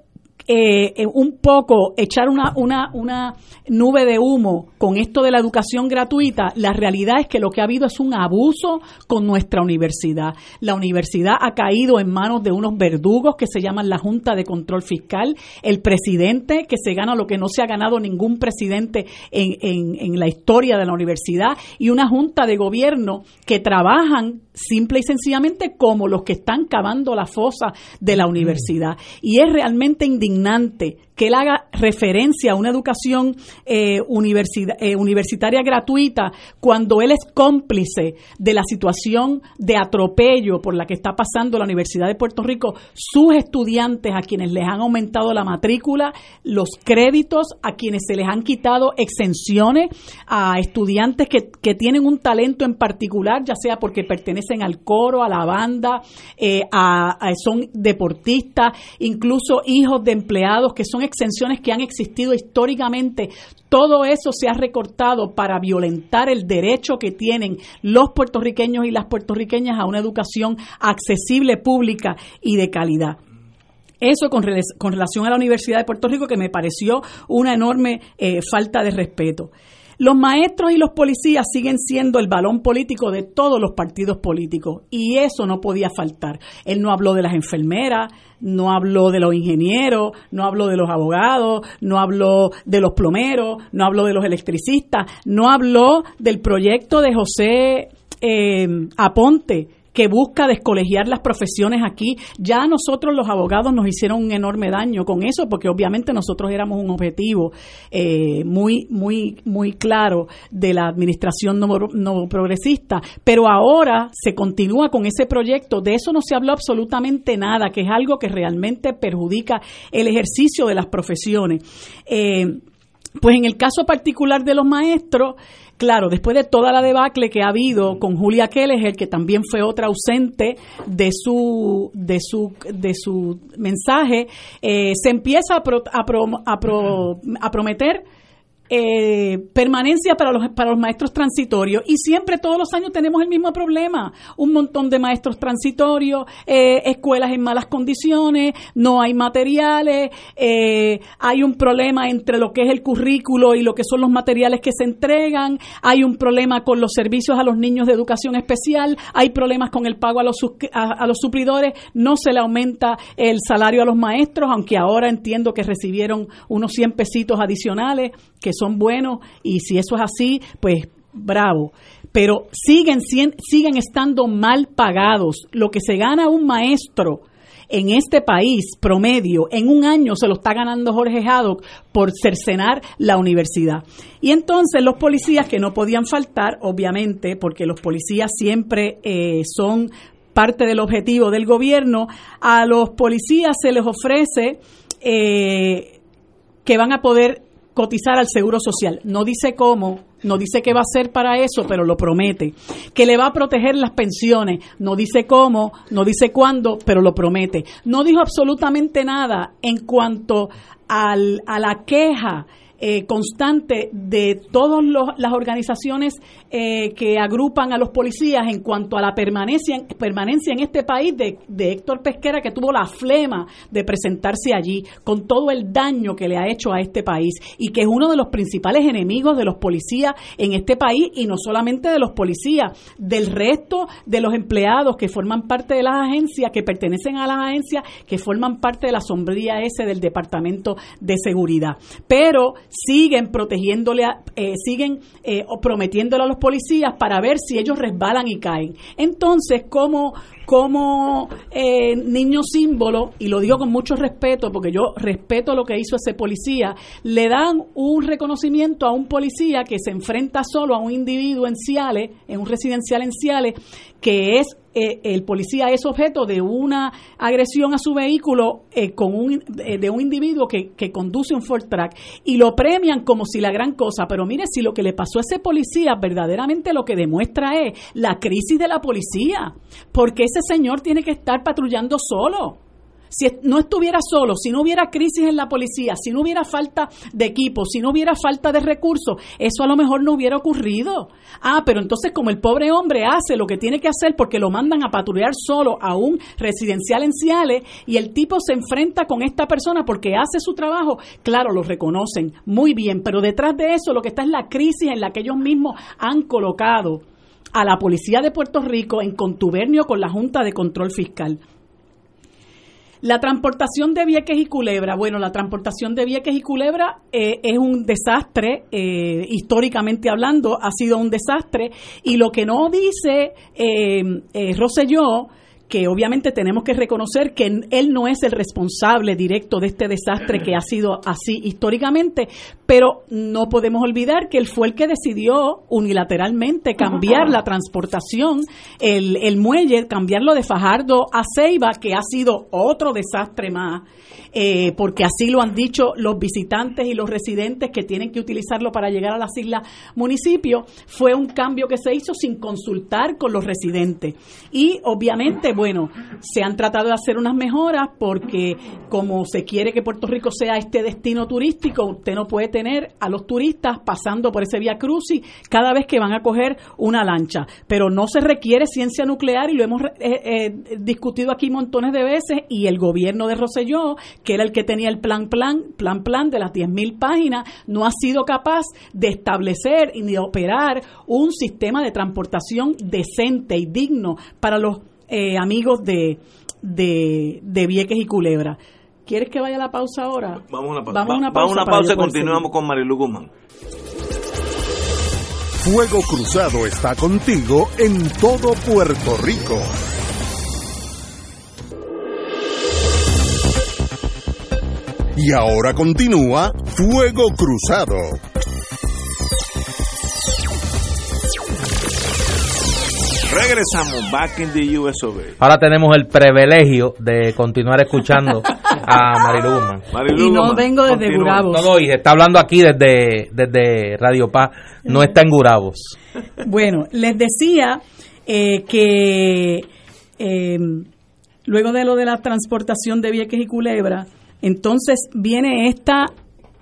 eh, eh, un poco echar una, una, una nube de humo con esto de la educación gratuita, la realidad es que lo que ha habido es un abuso con nuestra universidad. La universidad ha caído en manos de unos verdugos que se llaman la Junta de Control Fiscal, el presidente que se gana lo que no se ha ganado ningún presidente en, en, en la historia de la universidad y una junta de gobierno que trabajan simple y sencillamente como los que están cavando la fosa de la universidad. Y es realmente indignante dominante que él haga referencia a una educación eh, eh, universitaria gratuita cuando él es cómplice de la situación de atropello por la que está pasando la Universidad de Puerto Rico, sus estudiantes a quienes les han aumentado la matrícula, los créditos, a quienes se les han quitado exenciones, a estudiantes que, tienen un talento en particular, ya sea porque pertenecen al coro, a la banda, eh, a, son deportistas, incluso hijos de empleados que son exenciones que han existido históricamente. Todo eso se ha recortado para violentar el derecho que tienen los puertorriqueños y las puertorriqueñas a una educación accesible, pública y de calidad. Eso con, relación a la Universidad de Puerto Rico que me pareció una enorme eh, falta de respeto. Los maestros y los policías siguen siendo el balón político de todos los partidos políticos y eso no podía faltar. Él no habló de las enfermeras, no habló de los ingenieros, no habló de los abogados, no habló de los plomeros, no habló de los electricistas, no habló del proyecto de José eh, Aponte que busca descolegiar las profesiones aquí. Ya nosotros los abogados nos hicieron un enorme daño con eso, porque obviamente nosotros éramos un objetivo eh, muy, muy, muy claro de la administración no, progresista, pero ahora se continúa con ese proyecto. De eso no se habló absolutamente nada, que es algo que realmente perjudica el ejercicio de las profesiones. Eh, pues en el caso particular de los maestros, claro, después de toda la debacle que ha habido con Julia Keller, que también fue otra ausente de su de su de su mensaje, eh, se empieza a, a, a prometer eh, permanencia para los, para los maestros transitorios. Y siempre todos los años tenemos el mismo problema, un montón de maestros transitorios, eh, escuelas en malas condiciones, no hay materiales, eh, hay un problema entre lo que es el currículo y lo que son los materiales que se entregan, hay un problema con los servicios a los niños de educación especial, hay problemas con el pago a los, a los suplidores, no se le aumenta el salario a los maestros, aunque ahora entiendo que recibieron unos 100 pesitos adicionales que son buenos y si eso es así, pues bravo. Pero siguen, siguen estando mal pagados. Lo que se gana un maestro en este país promedio, en un año se lo está ganando Jorge Haddock por cercenar la universidad. Y entonces los policías que no podían faltar, obviamente, porque los policías siempre eh, son parte del objetivo del gobierno, a los policías se les ofrece eh, que van a poder cotizar al Seguro Social. No dice cómo, no dice qué va a hacer para eso, pero lo promete. Que le va a proteger las pensiones, no dice cómo, no dice cuándo, pero lo promete. No dijo absolutamente nada en cuanto al, a la queja eh, constante de todas las organizaciones eh, que agrupan a los policías en cuanto a la permanencia, permanencia en este país de, de, Héctor Pesquera, que tuvo la flema de presentarse allí con todo el daño que le ha hecho a este país y que es uno de los principales enemigos de los policías en este país y no solamente de los policías, del resto de los empleados que forman parte de las agencias, que pertenecen a las agencias, que forman parte de la sombría ese del Departamento de Seguridad. Pero siguen protegiéndole, eh, siguen eh, prometiéndole a los policías para ver si ellos resbalan y caen. Entonces, ¿cómo, como eh, niño símbolo, y lo digo con mucho respeto, porque yo respeto lo que hizo ese policía, le dan un reconocimiento a un policía que se enfrenta solo a un individuo en Ciales, en un residencial en Ciales, que es eh, el policía es objeto de una agresión a su vehículo eh, con un, eh, de un individuo que, que, conduce un Ford Track y lo premian como si la gran cosa. Pero mire, si lo que le pasó a ese policía verdaderamente lo que demuestra es la crisis de la policía, porque ese señor tiene que estar patrullando solo si no estuviera solo, si no hubiera crisis en la policía, si no hubiera falta de equipo, si no hubiera falta de recursos, eso a lo mejor no hubiera ocurrido. Ah, pero entonces como el pobre hombre hace lo que tiene que hacer porque lo mandan a patrullar solo a un residencial en Ciales y el tipo se enfrenta con esta persona porque hace su trabajo, claro, lo reconocen muy bien, pero detrás de eso lo que está es la crisis en la que ellos mismos han colocado a la policía de Puerto Rico en contubernio con la Junta de Control Fiscal. La transportación de Vieques y Culebra, bueno, la transportación de Vieques y Culebra eh, es un desastre, eh, históricamente hablando, ha sido un desastre, y lo que no dice eh, eh Rosselló que obviamente tenemos que reconocer que él no es el responsable directo de este desastre que ha sido así históricamente, pero no podemos olvidar que él fue el que decidió unilateralmente cambiar la transportación, el, el muelle, cambiarlo de Fajardo a Ceiba, que ha sido otro desastre más eh, porque así lo han dicho los visitantes y los residentes que tienen que utilizarlo para llegar a las islas municipios, fue un cambio que se hizo sin consultar con los residentes. Y obviamente, bueno, se han tratado de hacer unas mejoras porque como se quiere que Puerto Rico sea este destino turístico, usted no puede tener a los turistas pasando por ese vía crucis cada vez que van a coger una lancha. Pero no se requiere ciencia nuclear y lo hemos eh, eh, discutido aquí montones de veces y el gobierno de Roselló que era el que tenía el plan, plan, plan, plan de las 10.000 páginas, no ha sido capaz de establecer y de operar un sistema de transportación decente y digno para los eh, amigos de, de, de Vieques y Culebra. ¿Quieres que vaya a la pausa ahora? Vamos a una pausa. Vamos a una pausa, Vamos a una pausa y continuamos con Marilu Guzmán. Fuego Cruzado está contigo en todo Puerto Rico. Y ahora continúa Fuego Cruzado. Regresamos back in the US Ahora tenemos el privilegio de continuar escuchando a Marilu y no vengo desde Gurabos. No, no, y está hablando aquí desde, desde Radio Paz, no está en Gurabos. Bueno, les decía eh, que eh, luego de lo de la transportación de Vieques y Culebra, entonces viene esta,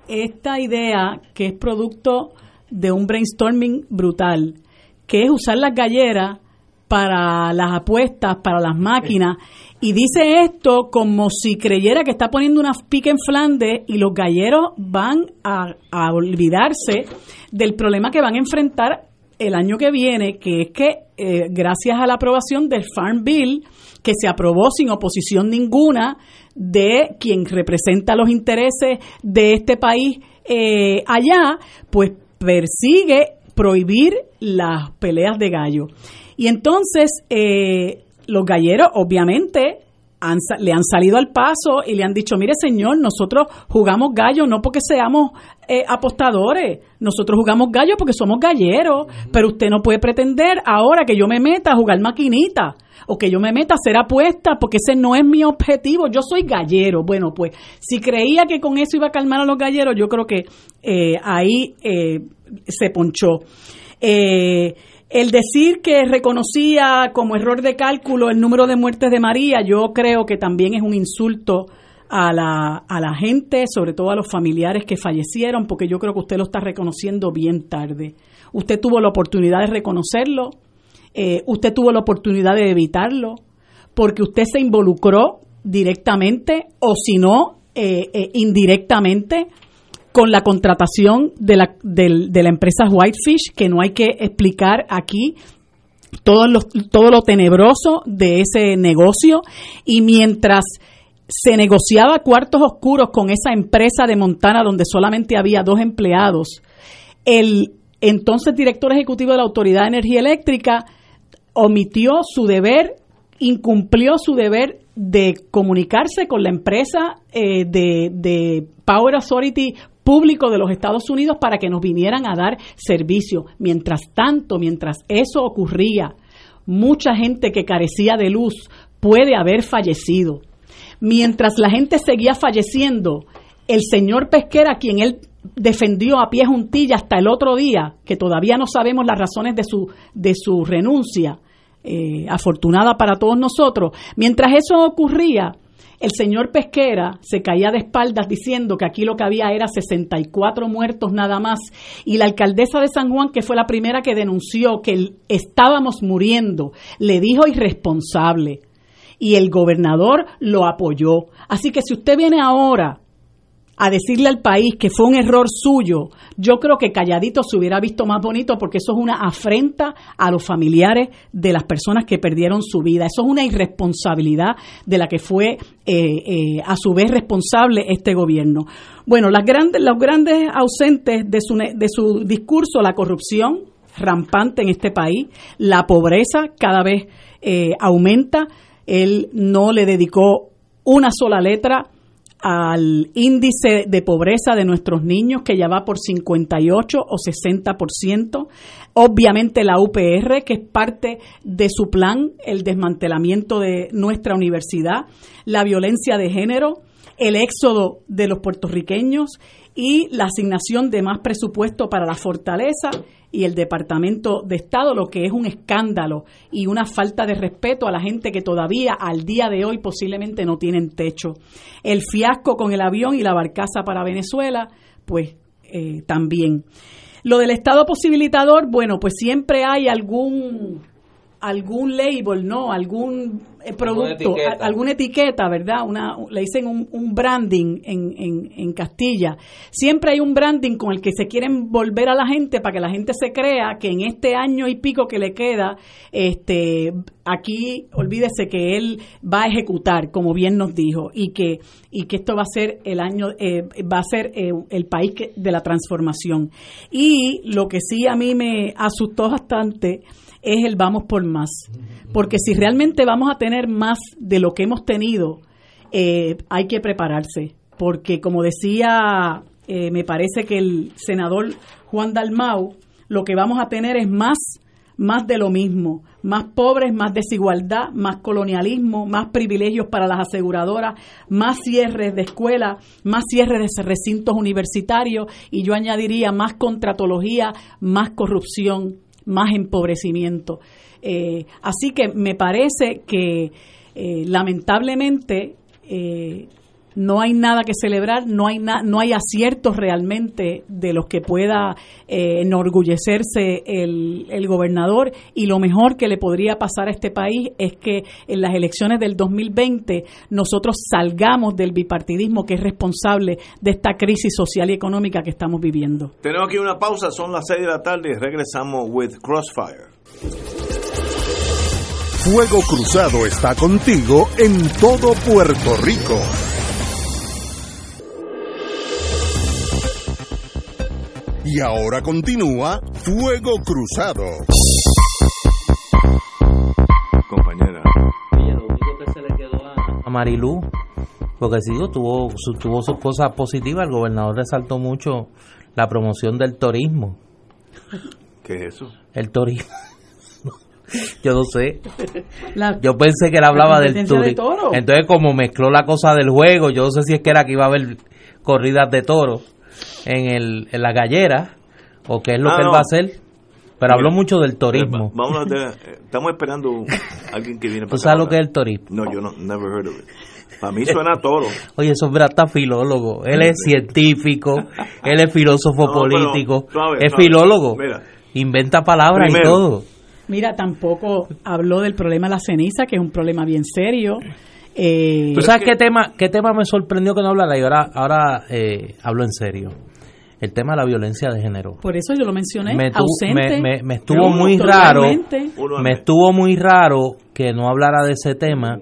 esta idea que es producto de un brainstorming brutal, que es usar las galleras para las apuestas, para las máquinas, y dice esto como si creyera que está poniendo una pica en Flandes y los galleros van a, olvidarse del problema que van a enfrentar el año que viene, que es que eh, gracias a la aprobación del Farm Bill, que se aprobó sin oposición ninguna de quien representa los intereses de este país eh, allá, pues persigue prohibir las peleas de gallo. Y entonces eh, los galleros, obviamente, le han salido al paso y le han dicho, mire señor, nosotros jugamos gallo no porque seamos eh, apostadores, nosotros jugamos gallo porque somos galleros, pero usted no puede pretender ahora que yo me meta a jugar maquinita o que yo me meta a hacer apuestas porque ese no es mi objetivo, yo soy gallero. Bueno, pues si creía que con eso iba a calmar a los galleros, yo creo que eh, ahí eh, se ponchó. Eh, el decir que reconocía como error de cálculo el número de muertes de María, yo creo que también es un insulto a la, a la gente, sobre todo a los familiares que fallecieron, porque yo creo que usted lo está reconociendo bien tarde. Usted tuvo la oportunidad de reconocerlo, eh, usted tuvo la oportunidad de evitarlo, porque usted se involucró directamente o si no, eh, eh, indirectamente con la contratación de la, de, la empresa Whitefish, que no hay que explicar aquí todo lo, todo lo tenebroso de ese negocio. Y mientras se negociaba cuartos oscuros con esa empresa de Montana donde solamente había dos empleados, el entonces director ejecutivo de la Autoridad de Energía Eléctrica omitió su deber incumplió su deber de comunicarse con la empresa eh, de, de Power Authority público de los Estados Unidos para que nos vinieran a dar servicio. Mientras tanto, mientras eso ocurría, mucha gente que carecía de luz puede haber fallecido. Mientras la gente seguía falleciendo, el señor Pesquera, quien él defendió a pie juntilla hasta el otro día, que todavía no sabemos las razones de su, de su renuncia, eh, afortunada para todos nosotros, mientras eso ocurría, el señor Pesquera se caía de espaldas diciendo que aquí lo que había era 64 muertos nada más y la alcaldesa de San Juan, que fue la primera que denunció que estábamos muriendo, le dijo irresponsable y el gobernador lo apoyó. Así que si usted viene ahora a decirle al país que fue un error suyo, yo creo que calladito se hubiera visto más bonito porque eso es una afrenta a los familiares de las personas que perdieron su vida. Eso es una irresponsabilidad de la que fue eh, eh, a su vez responsable este gobierno. Bueno, las grandes, los grandes ausentes de su, de su discurso, la corrupción rampante en este país, la pobreza cada vez eh, aumenta, él no le dedicó una sola letra al índice de pobreza de nuestros niños, que ya va por 58 o 60%. Obviamente la UPR, que es parte de su plan, el desmantelamiento de nuestra universidad, la violencia de género, el éxodo de los puertorriqueños y la asignación de más presupuesto para la fortaleza y el Departamento de Estado, lo que es un escándalo y una falta de respeto a la gente que todavía al día de hoy posiblemente no tienen techo. El fiasco con el avión y la barcaza para Venezuela, pues eh, también. Lo del Estado posibilitador, bueno, pues siempre hay algún algún label, ¿no? Algún eh, producto, alguna etiqueta, ¿verdad? Una, le dicen un, branding en, en, en, Castilla. Siempre hay un branding con el que se quieren volver a la gente para que la gente se crea que en este año y pico que le queda, este, aquí, olvídese que él va a ejecutar, como bien nos dijo, y que, y que esto va a ser el año, eh, va a ser eh, el país de la transformación. Y lo que sí a mí me asustó bastante, es el vamos por más. Porque si realmente vamos a tener más de lo que hemos tenido, eh, hay que prepararse. Porque como decía, eh, me parece que el senador Juan Dalmau, lo que vamos a tener es más, más de lo mismo. Más pobres, más desigualdad, más colonialismo, más privilegios para las aseguradoras, más cierres de escuelas, más cierres de recintos universitarios y yo añadiría más contratología, más corrupción, más empobrecimiento. Eh, así que me parece que eh, lamentablemente eh, no hay nada que celebrar, no hay, no hay aciertos realmente de los que pueda enorgullecerse el, el, gobernador y lo mejor que le podría pasar a este país es que en las elecciones del 2020 nosotros salgamos del bipartidismo que es responsable de esta crisis social y económica que estamos viviendo. Tenemos aquí una pausa, son las 6 de la tarde y regresamos with Crossfire. Fuego Cruzado está contigo en todo Puerto Rico. Y ahora continúa Fuego Cruzado. Compañera. lo único que se le quedó a, Marilú, porque sí, tuvo, tuvo sus cosas positivas, el gobernador resaltó mucho la promoción del turismo. ¿Qué es eso? El turismo. Yo no sé. yo pensé que él hablaba del turismo. Entonces, como mezcló la cosa del juego, yo no sé si es que era que iba a haber corridas de toros en, el, en la gallera o qué es lo ah, que él va a hacer. Pero habló mucho del turismo. Vamos estamos esperando a alguien que viene para ¿Tú sabes lo que es el turismo? No, yo no, never heard of it. Para mí suena a toro. Oye, eso es está filólogo. Él es científico, él es filósofo político, es filólogo. Inventa palabras y todo. Mira, tampoco habló del problema de la ceniza, que es un problema bien serio. Eh, ¿Tú sabes qué tema, qué tema me sorprendió que no hablara? Y ahora, ahora eh, hablo en serio. El tema de la violencia de género. Por eso yo lo mencioné. Me, ausente, me, estuvo muy raro. Me estuvo muy raro que no hablara de ese tema.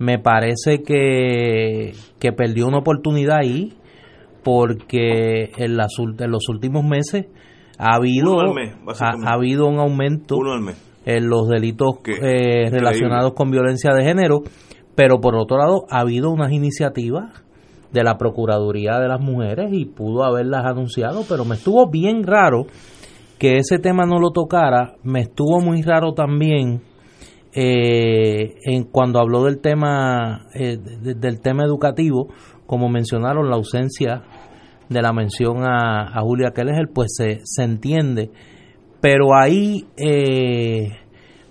Me parece que, que perdió una oportunidad ahí porque en, las, en los últimos meses ha habido, ha, habido un aumento eh, los delitos eh, relacionados con violencia de género, pero por otro lado ha habido unas iniciativas de la Procuraduría de las Mujeres y pudo haberlas anunciado, pero me estuvo bien raro que ese tema no lo tocara, me estuvo muy raro también eh, en cuando habló del tema del tema educativo, como mencionaron la ausencia de la mención a, a Julia Keller, pues se, se entiende. Pero ahí eh,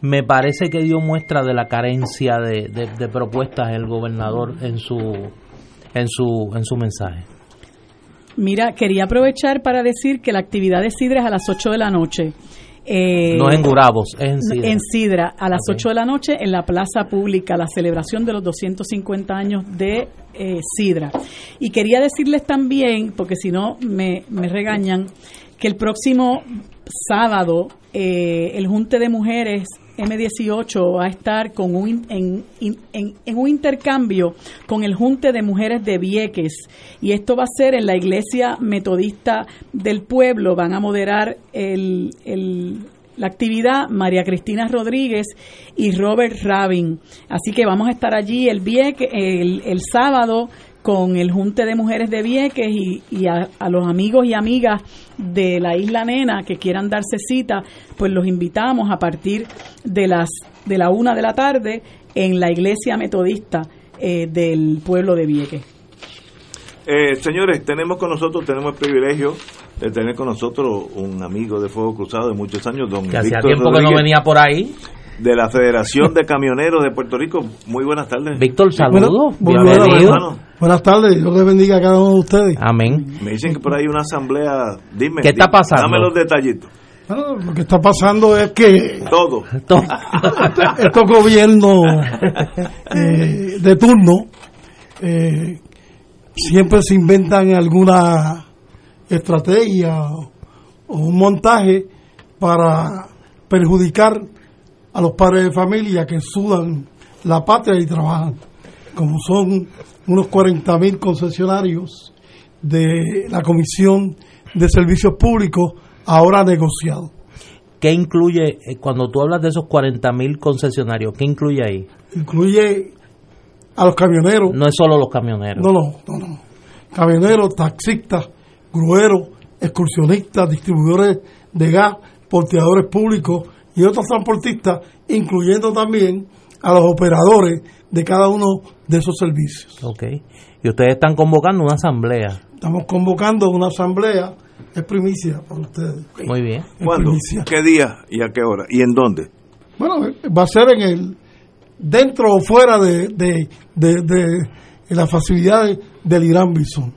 me parece que dio muestra de la carencia de, de, propuestas el gobernador en su en su en su mensaje. Mira, quería aprovechar para decir que la actividad de Sidra es a las 8 de la noche. Eh, no es en Gurabos, es en Sidra. En Sidra, a las 8 de la noche en la plaza pública, la celebración de los 250 años de eh, Sidra. Y quería decirles también, porque si no me, me regañan, que el próximo sábado eh, el Junte de Mujeres M18 va a estar con un, en, en, un intercambio con el Junte de Mujeres de Vieques y esto va a ser en la Iglesia Metodista del Pueblo. Van a moderar el, la actividad María Cristina Rodríguez y Robert Rabin. Así que vamos a estar allí el, Vieques, el, el sábado con el Junte de Mujeres de Vieques y, a, los amigos y amigas de la Isla Nena que quieran darse cita, pues los invitamos a partir de las de la una de la tarde en la Iglesia Metodista eh, del pueblo de Vieques. Eh, señores, tenemos con nosotros, tenemos el privilegio de tener con nosotros un amigo de Fuego Cruzado de muchos años, don que hacía tiempo que no venía por ahí de la Federación de Camioneros de Puerto Rico. Muy buenas tardes. Víctor, saludos. Bienvenido. Buenas tardes, Dios les bendiga a cada uno de ustedes. Amén. Me dicen que por ahí hay una asamblea. Dime. ¿Qué está pasando? Dame los detallitos. lo que está pasando es que. Todo. estos gobiernos eh, de turno eh, siempre se inventan alguna estrategia o un montaje para perjudicar a los padres de familia que sudan la patria y trabajan, como son unos 40 mil concesionarios de la Comisión de Servicios Públicos ahora negociados. ¿Qué incluye, eh, cuando tú hablas de esos 40 mil concesionarios, qué incluye ahí? Incluye a los camioneros. No es solo los camioneros. No, no, no. no. Camioneros, taxistas, grueros, excursionistas, distribuidores de gas, porteadores públicos, y otros transportistas, incluyendo también a los operadores de cada uno de esos servicios. Ok. Y ustedes están convocando una asamblea. Estamos convocando una asamblea, es primicia para ustedes. Muy bien. ¿Cuándo? ¿Qué día y a qué hora? ¿Y en dónde? Bueno, va a ser en el dentro o fuera de, de, de, de, las facilidades del Irán Bison.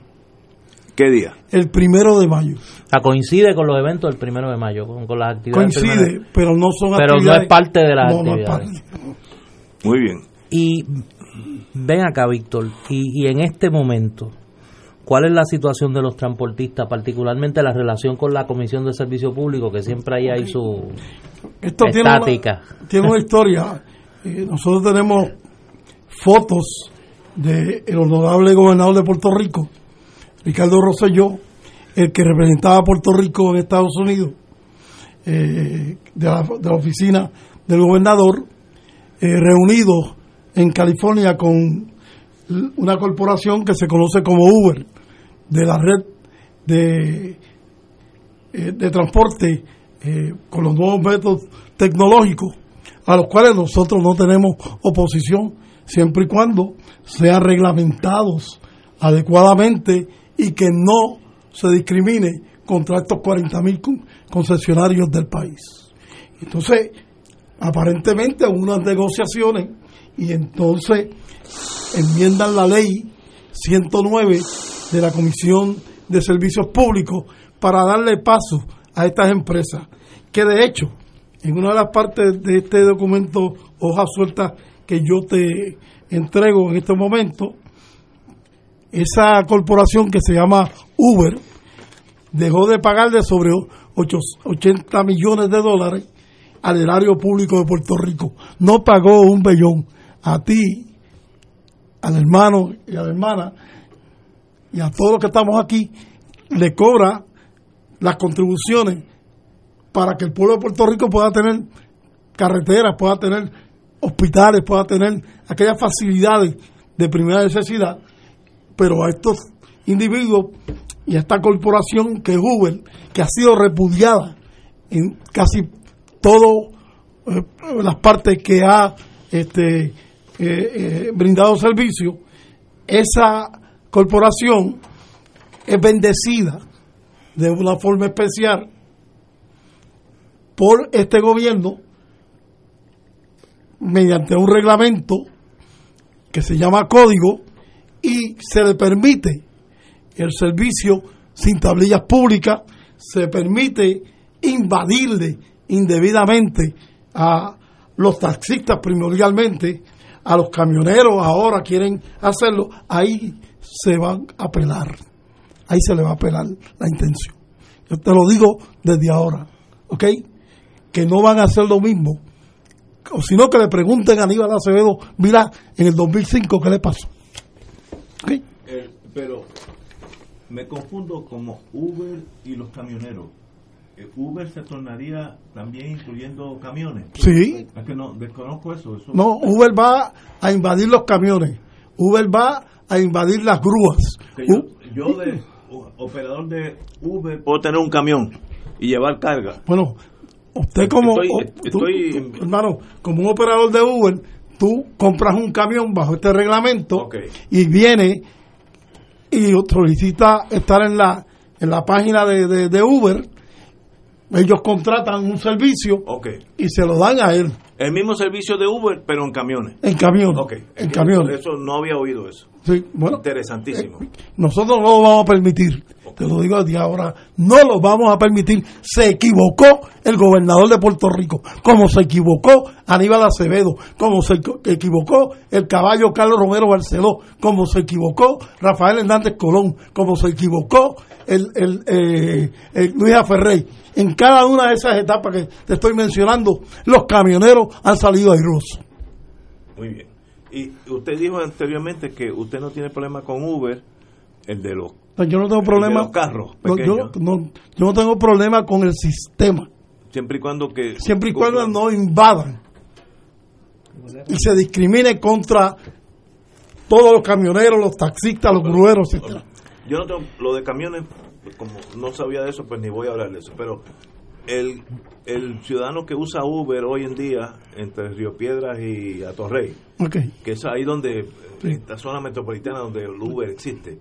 ¿Qué día? El primero de mayo. O coincide con los eventos del primero de mayo, con, las actividades. Coincide, pero no son pero no es parte de las actividades. Muy bien. Y ven acá, Víctor, y, en este momento, ¿cuál es la situación de los transportistas, particularmente la relación con la Comisión de Servicio Público, que siempre ahí hay su Esto estática? Tiene una, historia. Eh, nosotros tenemos fotos del el honorable gobernador de Puerto Rico, Ricardo Rosselló, el que representaba a Puerto Rico en Estados Unidos, eh, de, la, oficina del gobernador, eh, reunido en California con una corporación que se conoce como Uber, de la red de, eh, de transporte con los nuevos métodos tecnológicos, a los cuales nosotros no tenemos oposición, siempre y cuando sean reglamentados adecuadamente y que no se discrimine contra estos 40.000 concesionarios del país. Entonces, aparentemente unas negociaciones y entonces enmiendan la ley 109 de la Comisión de Servicios Públicos para darle paso a estas empresas, que de hecho, en una de las partes de este documento, hoja suelta que yo te entrego en este momento, esa corporación que se llama Uber dejó de pagarle sobre 80 millones de dólares al erario público de Puerto Rico. No pagó un bellón a ti, al hermano y a la hermana y a todos los que estamos aquí, le cobra las contribuciones para que el pueblo de Puerto Rico pueda tener carreteras, pueda tener hospitales, pueda tener aquellas facilidades de primera necesidad, pero a estos individuos y a esta corporación que es Uber, que ha sido repudiada en casi todas eh, las partes que ha este, eh, eh, brindado servicio, esa corporación es bendecida de una forma especial por este gobierno mediante un reglamento que se llama código y se le permite el servicio sin tablillas públicas, se permite invadirle indebidamente a los taxistas primordialmente, a los camioneros ahora quieren hacerlo, ahí se van a apelar, ahí se le va a apelar la intención. Yo te lo digo desde ahora, ¿ok? Que no van a hacer lo mismo, o sino que le pregunten a Aníbal Acevedo, mira, en el 2005, ¿qué le pasó? ¿Okay? Eh, pero me confundo como Uber y los camioneros. Eh, Uber se tornaría también incluyendo camiones. Sí. Es que no, desconozco eso, No, Uber va a invadir los camiones. Uber va a invadir las grúas. yo, de operador de Uber puedo tener un camión y llevar carga. Bueno, usted como hermano, como un operador de Uber, tú compras un camión bajo este reglamento y viene y solicita estar en la en la página de, de Uber ellos contratan un servicio y se lo dan a él. El mismo servicio de Uber, pero en camiones. En camiones. En camiones. Eso no había oído eso. Sí, bueno. Interesantísimo. Eh, nosotros no lo vamos a permitir. Te lo digo desde ahora. No lo vamos a permitir. Se equivocó el gobernador de Puerto Rico. Como se equivocó Aníbal Acevedo. Como se equivocó el caballo Carlos Romero Barceló. Como se equivocó Rafael Hernández Colón. Como se equivocó el, el, eh, el Luis Aferrey en cada una de esas etapas que te estoy mencionando, los camioneros han salido airosos. Muy bien. Y usted dijo anteriormente que usted no tiene problema con Uber, el de los, pues yo no tengo problema, carros. yo, no, tengo problema con el sistema. Siempre y cuando que. Siempre y cuando no invadan y se discrimine contra todos los camioneros, los taxistas, los grueros, etc. Yo no tengo lo de camiones como no sabía de eso, pues ni voy a hablar de eso. Pero el, el ciudadano que usa Uber hoy en día entre Río Piedras y Atorrey, que es ahí donde, la zona metropolitana donde el Uber existe,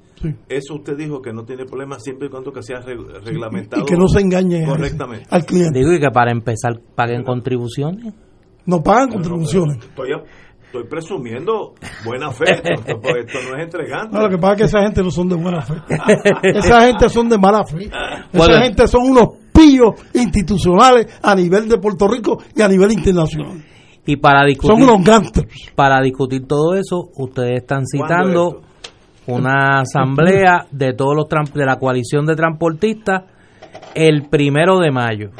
eso usted dijo que no tiene problema siempre y cuando que sea reglamentado. Y que no se engañe correctamente. al cliente. Digo y que para empezar paguen contribuciones. No pagan contribuciones. estoy, estoy presumiendo buena fe, esto, no es entregante. No, lo que pasa es que esa gente no son de buena fe. esa gente son de mala fe. Esa gente son unos pillos institucionales a nivel de Puerto Rico y a nivel internacional. Y para discutir, son unos gánsteres. Para discutir todo eso, ustedes están citando una asamblea de todos los de la coalición de transportistas el primero de mayo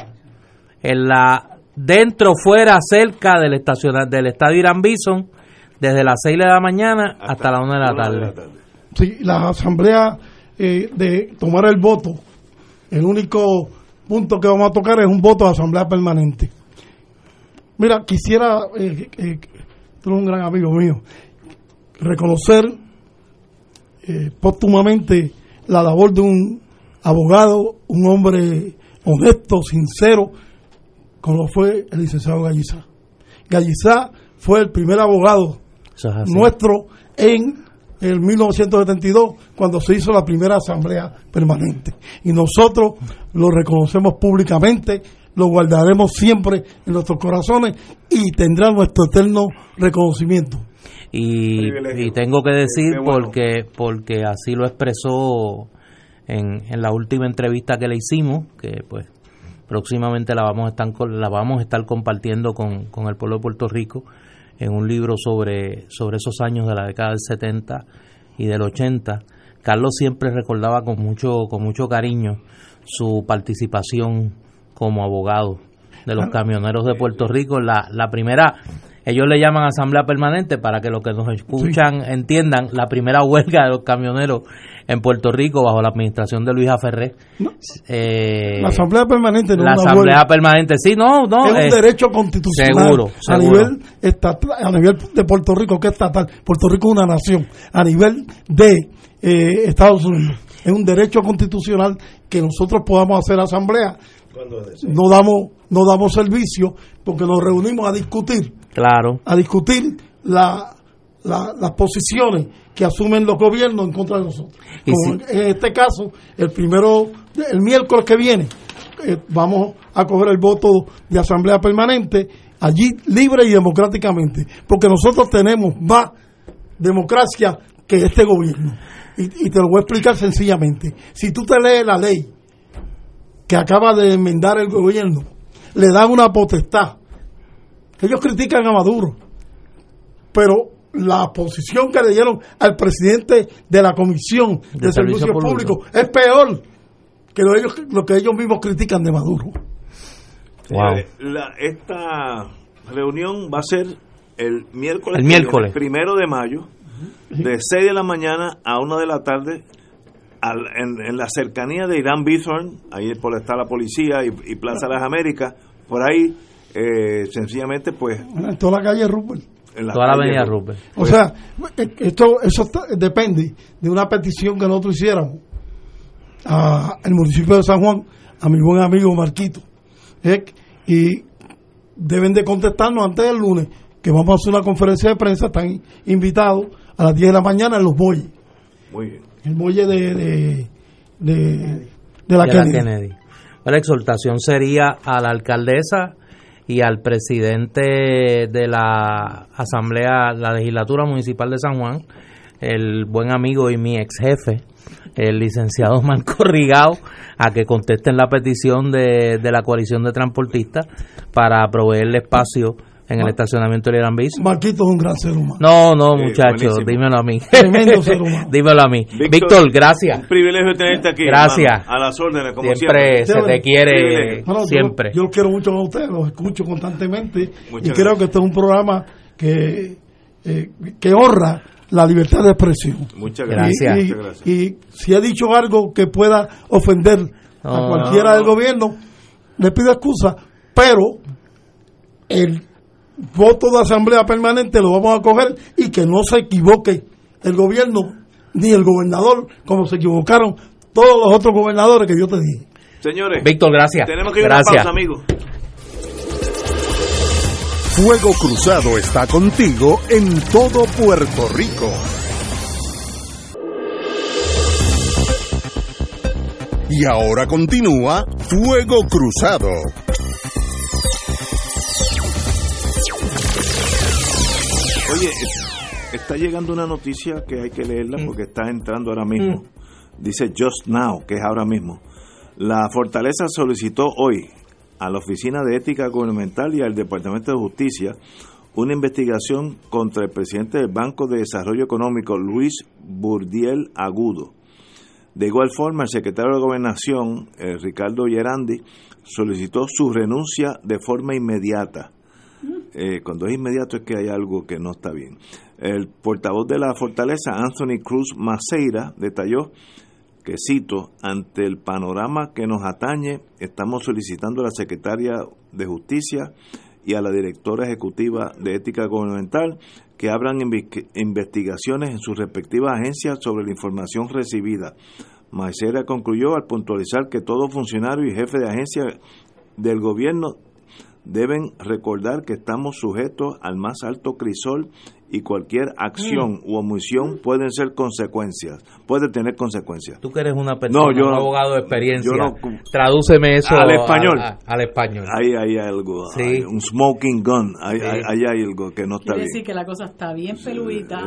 en la dentro, fuera, cerca del, estación, del estadio Irán Bison, desde las 6 de la mañana hasta, las 1 de la tarde. Sí, la asamblea eh, de tomar el voto, el único punto que vamos a tocar es un voto de asamblea permanente. Mira, quisiera, eh, eh, tú eres un gran amigo mío, reconocer póstumamente la labor de un abogado, un hombre honesto, sincero, como fue el licenciado Gallizá. Gallizá fue el primer abogado nuestro en el 1972 cuando se hizo la primera asamblea permanente. Y nosotros lo reconocemos públicamente, lo guardaremos siempre en nuestros corazones y tendrá nuestro eterno reconocimiento. Y, tengo que decir porque porque así lo expresó en, en la última entrevista que le hicimos, que pues próximamente la vamos a estar, la vamos a estar compartiendo con, con el pueblo de Puerto Rico en un libro sobre, sobre esos años de la década del 70 y del 80. Carlos siempre recordaba con mucho, con mucho cariño su participación como abogado de los camioneros de Puerto Rico. La, la primera, ellos le llaman asamblea permanente para que los que nos escuchan entiendan la primera huelga de los camioneros en Puerto Rico bajo la administración de Luisa Ferré. Eh, la asamblea permanente no La asamblea permanente, sí, no, no. Es un derecho constitucional. Seguro, A nivel, estatal, a nivel de Puerto Rico, que es estatal. Puerto Rico es una nación. A nivel de eh, Estados Unidos. Es un derecho constitucional que nosotros podamos hacer asamblea. No damos, no damos servicio porque nos reunimos a discutir Claro. A discutir la, las posiciones que asumen los gobiernos en contra de nosotros. Como en este caso, el primero, el miércoles que viene, eh, vamos a coger el voto de asamblea permanente allí libre y democráticamente, porque nosotros tenemos más democracia que este gobierno. Y, y, te lo voy a explicar sencillamente. Si tú te lees la ley que acaba de enmendar el gobierno, le dan una potestad ellos critican a Maduro, pero la posición que le dieron al presidente de la Comisión de, Servicios Públicos es peor que lo, ellos, lo que ellos mismos critican de Maduro. esta reunión va a ser el miércoles, el miércoles. primero de mayo, de 6 de la mañana a 1 de la tarde, en, la cercanía de Irán Bithorn, ahí por está la policía y, y Plaza de las Américas, por ahí eh, sencillamente pues... En toda la calle Rupert. En la toda la avenida Rupert. O sea, esto eso depende de una petición que nosotros hiciéramos al municipio de San Juan, a mi buen amigo Marquito. y deben de contestarnos antes del lunes, que vamos a hacer una conferencia de prensa, están invitados a las 10 de la mañana en los muelles. Muy bien. El muelle de, de, la, Kennedy. La exhortación sería a la alcaldesa y al presidente de la Asamblea, la Legislatura Municipal de San Juan, el buen amigo y mi ex jefe, el licenciado Marco Rigao, a que contesten la petición de, de la coalición de transportistas para proveerle espacio en el estacionamiento de Irán Marquito es un gran ser humano. No, no, muchachos, dímelo a mí. Tremendo ser humano. dímelo a mí. Víctor, gracias. Un privilegio tenerte aquí. Gracias. a las órdenes, como siempre. se te quiere, siempre. Yo, los quiero mucho a ustedes, los escucho constantemente. y creo que este es un programa que, eh, que honra la libertad de expresión. Muchas gracias. Y, si he dicho algo que pueda ofender a cualquiera del gobierno, le pido excusa, pero el voto de asamblea permanente lo vamos a coger y que no se equivoque el gobierno ni el gobernador como se equivocaron todos los otros gobernadores que yo te dije. Señores, Víctor, gracias. Tenemos que ir a pausa, amigos. Fuego Cruzado está contigo en todo Puerto Rico. Y ahora continúa Fuego Cruzado. Oye, está llegando una noticia que hay que leerla mm. porque está entrando ahora mismo. Mm. Dice Just Now, que es ahora mismo. La Fortaleza solicitó hoy a la Oficina de Ética Gubernamental y al Departamento de Justicia una investigación contra el presidente del Banco de Desarrollo Económico, Luis Burdiel Agudo. De igual forma, el secretario de Gobernación, eh, Ricardo Gerandi, solicitó su renuncia de forma inmediata. Eh, cuando es inmediato es que hay algo que no está bien. El portavoz de la fortaleza, Anthony Cruz Maceira, detalló que cito, ante el panorama que nos atañe, estamos solicitando a la secretaria de Justicia y a la directora ejecutiva de Ética Gubernamental que abran investigaciones en sus respectivas agencias sobre la información recibida. Maceira concluyó al puntualizar que todo funcionario y jefe de agencia del gobierno deben recordar que estamos sujetos al más alto crisol y cualquier acción mm. u omisión pueden ser consecuencias, puede tener consecuencias. Tú que eres una persona, un abogado de experiencia, tradúceme eso al español. al español. Ahí hay algo, un smoking gun, ahí, hay algo que no está Quiere bien. decir que la cosa está bien peluita,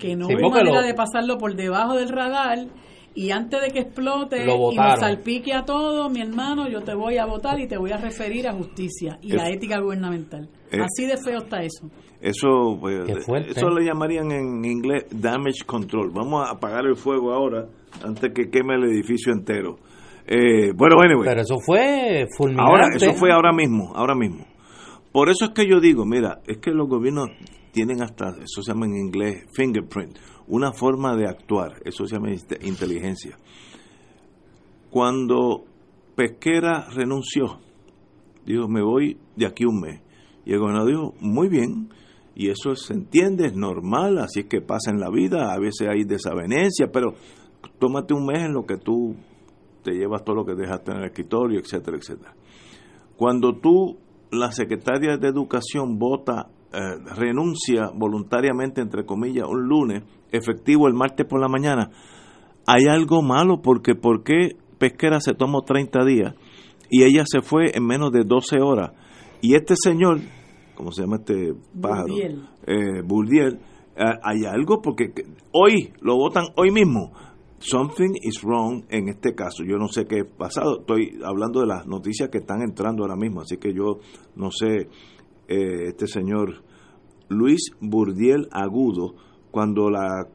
que no hay manera de pasarlo por debajo del radar y antes de que explote y nos salpique a todos, mi hermano, yo te voy a votar y te voy a referir a justicia y a ética gubernamental. Así de feo está eso. Eso, pues, eso le llamarían en inglés damage control. Vamos a apagar el fuego ahora antes que queme el edificio entero. Eh, bueno, bueno, Pero eso fue fulminante. Ahora, eso fue ahora mismo, ahora mismo. Por eso es que yo digo, mira, es que los gobiernos tienen hasta, eso se llama en inglés fingerprint, una forma de actuar, eso se llama inteligencia. Cuando Pesquera renunció, dijo, me voy de aquí un mes. Y el gobernador dijo, muy bien, y eso se entiende, es normal, así es que pasa en la vida, a veces hay desavenencia, pero tómate un mes en lo que tú te llevas todo lo que dejaste en el escritorio, etcétera, etcétera. Cuando tú, la secretaria de Educación, vota, eh, renuncia voluntariamente, entre comillas, un lunes, efectivo el martes por la mañana, hay algo malo porque ¿por qué Pesquera se tomó 30 días y ella se fue en menos de 12 horas? Y este señor, ¿cómo se llama este pájaro? Burdiel. Eh, eh, hay algo porque hoy lo votan hoy mismo something is wrong en este caso. Yo no sé qué ha pasado. Estoy hablando de las noticias que están entrando ahora mismo, así que yo no sé, eh, este señor Luis Burdiel Agudo, cuando la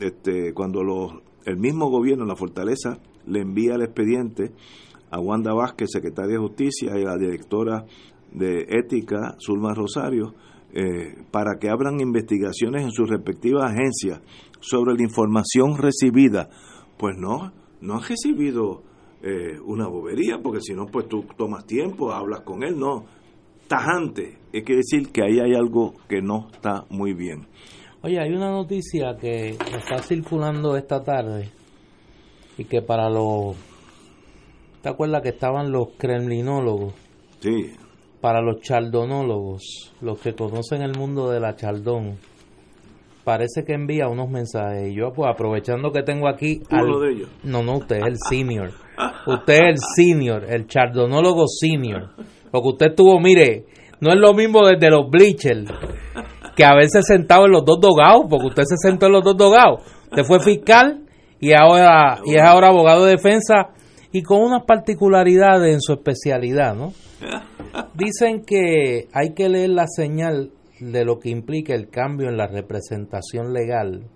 este, cuando los, el mismo gobierno, la Fortaleza, le envía el expediente a Wanda Vázquez, secretaria de Justicia, y a la directora de Ética, Zulma Rosario, eh, para que abran investigaciones en sus respectivas agencias sobre la información recibida. Pues no, no han recibido eh, una bobería, porque si no, pues tú tomas tiempo, hablas con él, no. Tajante, es que decir que ahí hay algo que no está muy bien. Oye, hay una noticia que está circulando esta tarde y que para los... ¿Te acuerdas que estaban los kremlinólogos? Sí. Para los chaldonólogos, los que conocen el mundo de la chaldón, parece que envía unos mensajes. Y yo, pues aprovechando que tengo aquí. Uno de ellos. No, no, usted es el senior. Usted es el senior, el chardonólogo senior. Porque usted estuvo, mire, no es lo mismo desde los bleachers que haberse sentado en los dos dogados, porque usted se sentó en los dos dogados. Usted fue fiscal y ahora y es ahora abogado de defensa y con unas particularidades en su especialidad, ¿no? Dicen que hay que leer la señal de lo que implica el cambio en la representación legal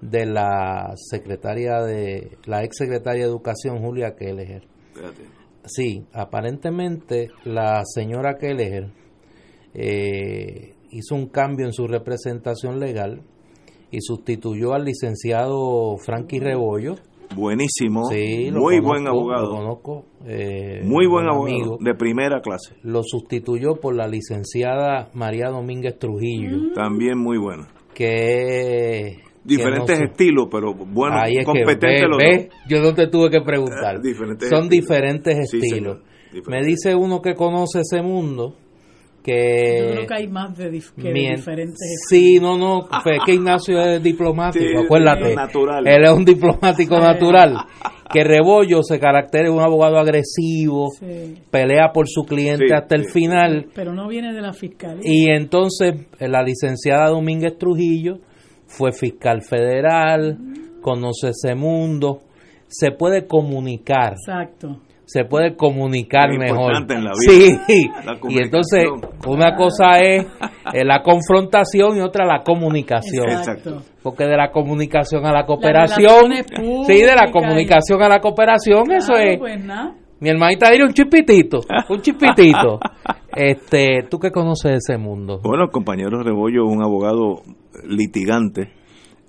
de la secretaria de la ex secretaria de Educación Julia Kelleher. Sí, aparentemente la señora Kelleher eh, hizo un cambio en su representación legal y sustituyó al licenciado Frankie Rebollo. Buenísimo, muy buen abogado. conozco, eh, muy buen abogado, de primera clase. Lo sustituyó por la licenciada María Domínguez Trujillo. Mm. También muy buena. Que diferentes estilos, pero bueno, competentes los Yo no te tuve que preguntar. Son diferentes estilos. Me dice uno que conoce ese mundo que yo creo que hay más de que diferentes sí no no es que Ignacio es diplomático acuérdate. él es un diplomático natural que Rebollo se caracteriza un abogado agresivo pelea por su cliente hasta el final. Pero no viene de la fiscalía. Y entonces la licenciada Domínguez Trujillo fue fiscal federal conoce ese mundo se puede comunicar exacto se puede comunicar mejor. Sí, y entonces una cosa es eh, la confrontación y otra la comunicación. Exacto. Porque de la comunicación a la cooperación, sí, de la comunicación a la cooperación, eso es. Pues, Mi hermanita diría un chipitito, un chipitito. este, ¿tú qué conoces de ese mundo? Bueno, el compañero Rebollo es un abogado litigante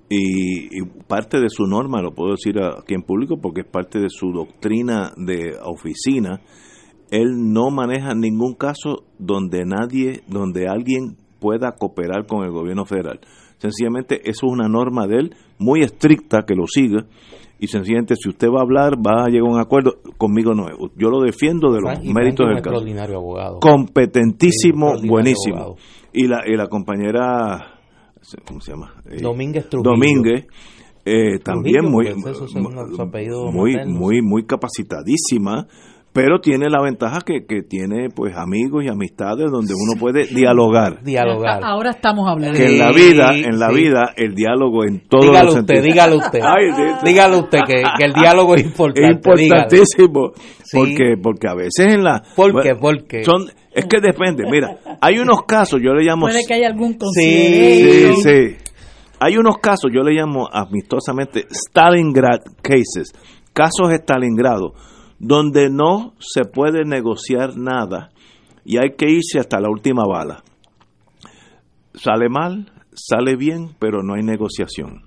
y, parte de su norma, lo puedo decir aquí en público porque es parte de su doctrina de oficina, él no maneja ningún caso donde nadie, donde alguien pueda cooperar con el gobierno federal. Sencillamente eso es una norma de él muy estricta que lo sigue y sencillamente si usted va a hablar va a llegar a un acuerdo conmigo no yo lo defiendo de los méritos del caso. competentísimo buenísimo. y la y la compañera ¿cómo se llama? Eh, Domínguez Domínguez, eh, también muy, muy, muy, muy capacitadísima, pero tiene la ventaja que, que tiene pues amigos y amistades donde uno puede dialogar. dialogar. Ahora estamos hablando. Que en la vida, en la vida, el diálogo en todos dígalo los usted, Dígalo usted, dígalo usted que, que, el diálogo es importante. Es importantísimo, porque, porque a veces en la... ¿Por qué? Porque son, es que depende, mira, hay unos casos, yo le llamo... Puede que haya algún Sí, sí, sí. Hay unos casos, yo le llamo amistosamente Stalingrad cases, casos Stalingrado, donde no se puede negociar nada y hay que irse hasta la última bala. Sale mal, sale bien, pero no hay negociación.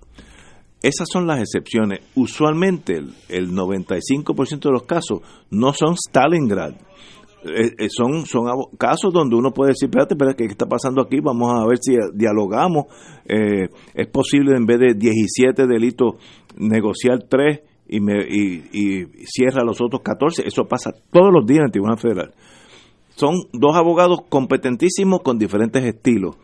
Esas son las excepciones. Usualmente el, 95% de los casos no son Stalingrad. Eh, eh, son, son casos donde uno puede decir, espérate, espérate, ¿qué está pasando aquí? Vamos a ver si dialogamos. Eh, es posible en vez de 17 delitos negociar 3 y, me, y, cierra los otros 14. Eso pasa todos los días en el Tribunal Federal. Son dos abogados competentísimos con diferentes estilos.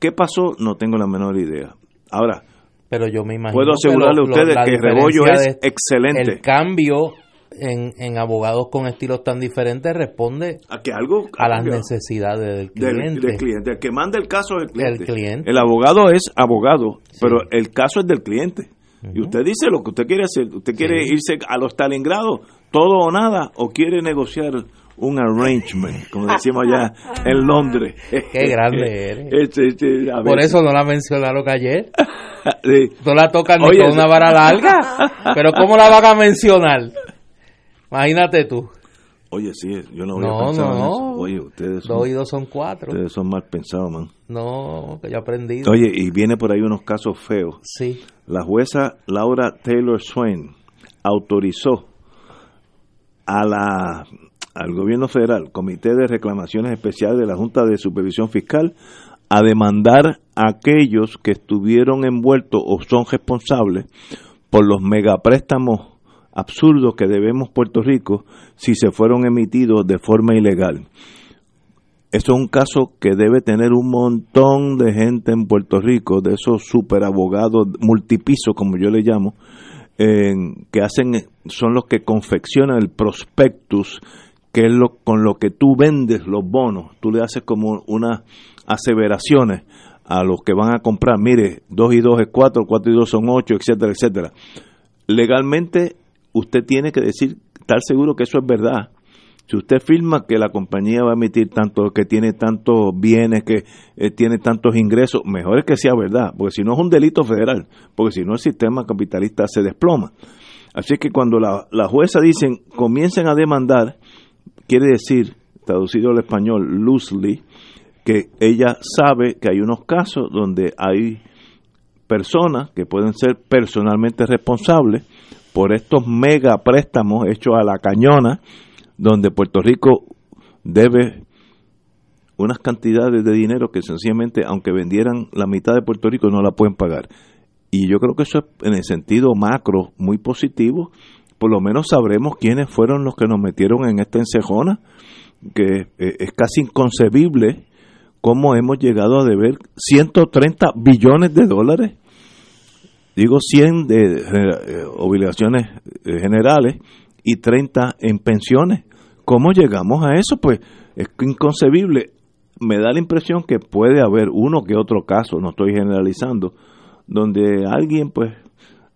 ¿Qué pasó? No tengo la menor idea. Ahora, pero yo me imagino puedo asegurarle a ustedes que Rebollo es excelente. El cambio en, en, abogados con estilos tan diferentes responde a que algo a las necesidades del cliente. Del, cliente. El que manda el caso es el cliente. El, abogado es abogado, pero el caso es del cliente. Y usted dice lo que usted quiere hacer. ¿Usted quiere irse a los Stalingrado, todo o nada, o quiere negociar un arrangement, como decimos allá en Londres. Qué grande eres. Este, este, Por eso no la mencionaron ayer. No la tocan ni con una vara larga. Pero ¿cómo la van a mencionar? Imagínate tú. Oye, sí, yo no voy a pensar no, no. Oye, ustedes son... Dos y dos son cuatro. Ustedes son mal pensados, man. No, que yo he aprendido. Oye, y viene por ahí unos casos feos. Sí. La jueza Laura Taylor Swain autorizó a la al gobierno federal, Comité de Reclamaciones Especiales de la Junta de Supervisión Fiscal, a demandar a aquellos que estuvieron envueltos o son responsables por los megapréstamos absurdos que debemos Puerto Rico si se fueron emitidos de forma ilegal. Eso es un caso que debe tener un montón de gente en Puerto Rico, de esos superabogados multipisos, como yo le llamo, que hacen, son los que confeccionan el prospectus que es lo con lo que tú vendes los bonos, tú le haces como unas aseveraciones a los que van a comprar, mire, 2 y 2 es 4, 4 y 2 son 8, etcétera, etcétera. Legalmente usted tiene que decir, estar seguro que eso es verdad. Si usted firma que la compañía va a emitir tanto, que tiene tantos bienes, que eh, tiene tantos ingresos, mejor es que sea verdad, porque si no es un delito federal, porque si no el sistema capitalista se desploma. Así que cuando la, jueza dicen, comiencen a demandar, Quiere decir, traducido al español loosely, que ella sabe que hay unos casos donde hay personas que pueden ser personalmente responsables por estos mega préstamos hechos a la cañona, donde Puerto Rico debe unas cantidades de dinero que sencillamente, aunque vendieran la mitad de Puerto Rico, no la pueden pagar. Y yo creo que eso es en el sentido macro muy positivo por lo menos sabremos quiénes fueron los que nos metieron en esta encejona, que eh, es casi inconcebible cómo hemos llegado a deber 130 billones de dólares, digo 100 de eh, obligaciones eh, generales y 30 en pensiones. ¿Cómo llegamos a eso? Pues es inconcebible. Me da la impresión que puede haber uno que otro caso, no estoy generalizando, donde alguien pues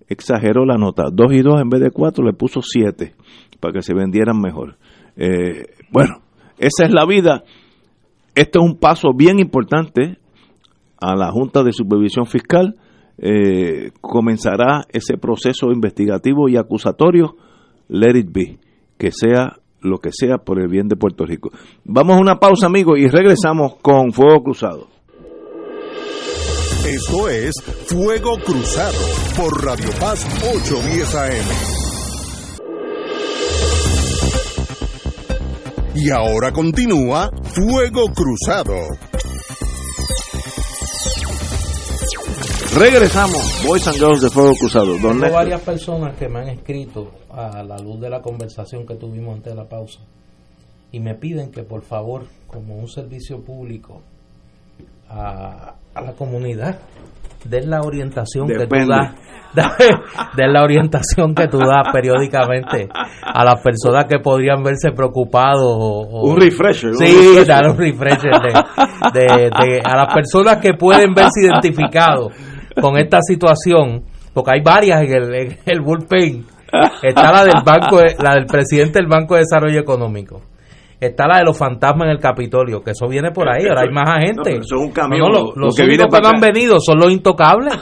exageró la nota. Dos y dos en vez de cuatro le puso siete para que se vendieran mejor. Eh, bueno, esa es la vida. Este es un paso bien importante a la Junta de Supervisión Fiscal. Eh, comenzará ese proceso investigativo y acusatorio. Let it be. Que sea lo que sea por el bien de Puerto Rico. Vamos a una pausa, amigos, y regresamos con Fuego Cruzado. Esto es Fuego Cruzado por Radio Paz 810 AM. Y ahora continúa Fuego Cruzado. Regresamos, Boys and Girls de Fuego Cruzado. Tengo varias personas que me han escrito a la luz de la conversación que tuvimos antes de la pausa y me piden que por favor, como un servicio público, a, a la comunidad de la orientación que tú das. De la orientación que tú das periódicamente a las personas que podrían verse preocupados o, un refresher sí dar un refresher de, a las personas que pueden verse identificados con esta situación porque hay varias en el, en el bullpen está la del banco la del presidente del banco de desarrollo económico está la de los fantasmas en el Capitolio, que eso viene por ahí, ahora hay más gente. eso es un camión. los que, que no han venido son los intocables.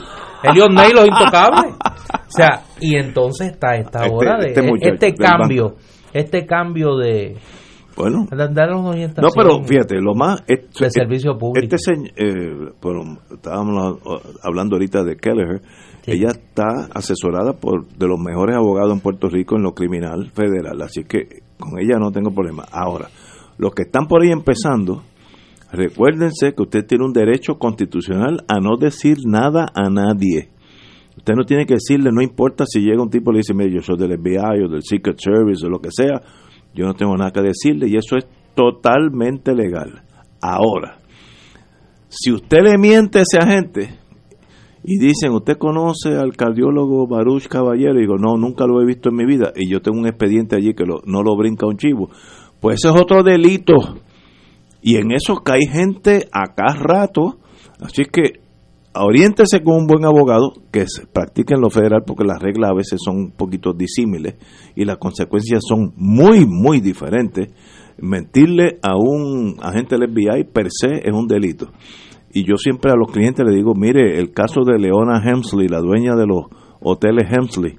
Ellos Ney, los intocables. O sea, y entonces está esta este, hora de este, este cambio, este cambio de, Bueno, no, pero fíjate, lo más. de servicio público. Este eh, estábamos hablando ahorita de Kelleher. Ella está asesorada por de los mejores abogados en Puerto Rico en lo criminal federal, así que con ella no tengo problema. Ahora, los que están por ahí empezando, recuérdense que usted tiene un derecho constitucional a no decir nada a nadie. Usted no tiene que decirle, no importa si llega un tipo y le dice, mire, yo soy del FBI o del Secret Service o lo que sea, yo no tengo nada que decirle y eso es totalmente legal. Ahora, si usted le miente a ese agente y dicen, ¿usted conoce al cardiólogo Baruch Caballero? Y digo, no, nunca lo he visto en mi vida y yo tengo un expediente allí que no lo brinca un chivo. Pues eso es otro delito. Y en eso cae gente acá rato. Así que oriéntese con un buen abogado que practique en lo federal porque las reglas a veces son un poquito disímiles y las consecuencias son muy, muy diferentes. Mentirle a un agente del FBI per se es un delito. Y yo siempre a los clientes les digo, mire, el caso de Leona Hemsley, la dueña de los hoteles Hemsley,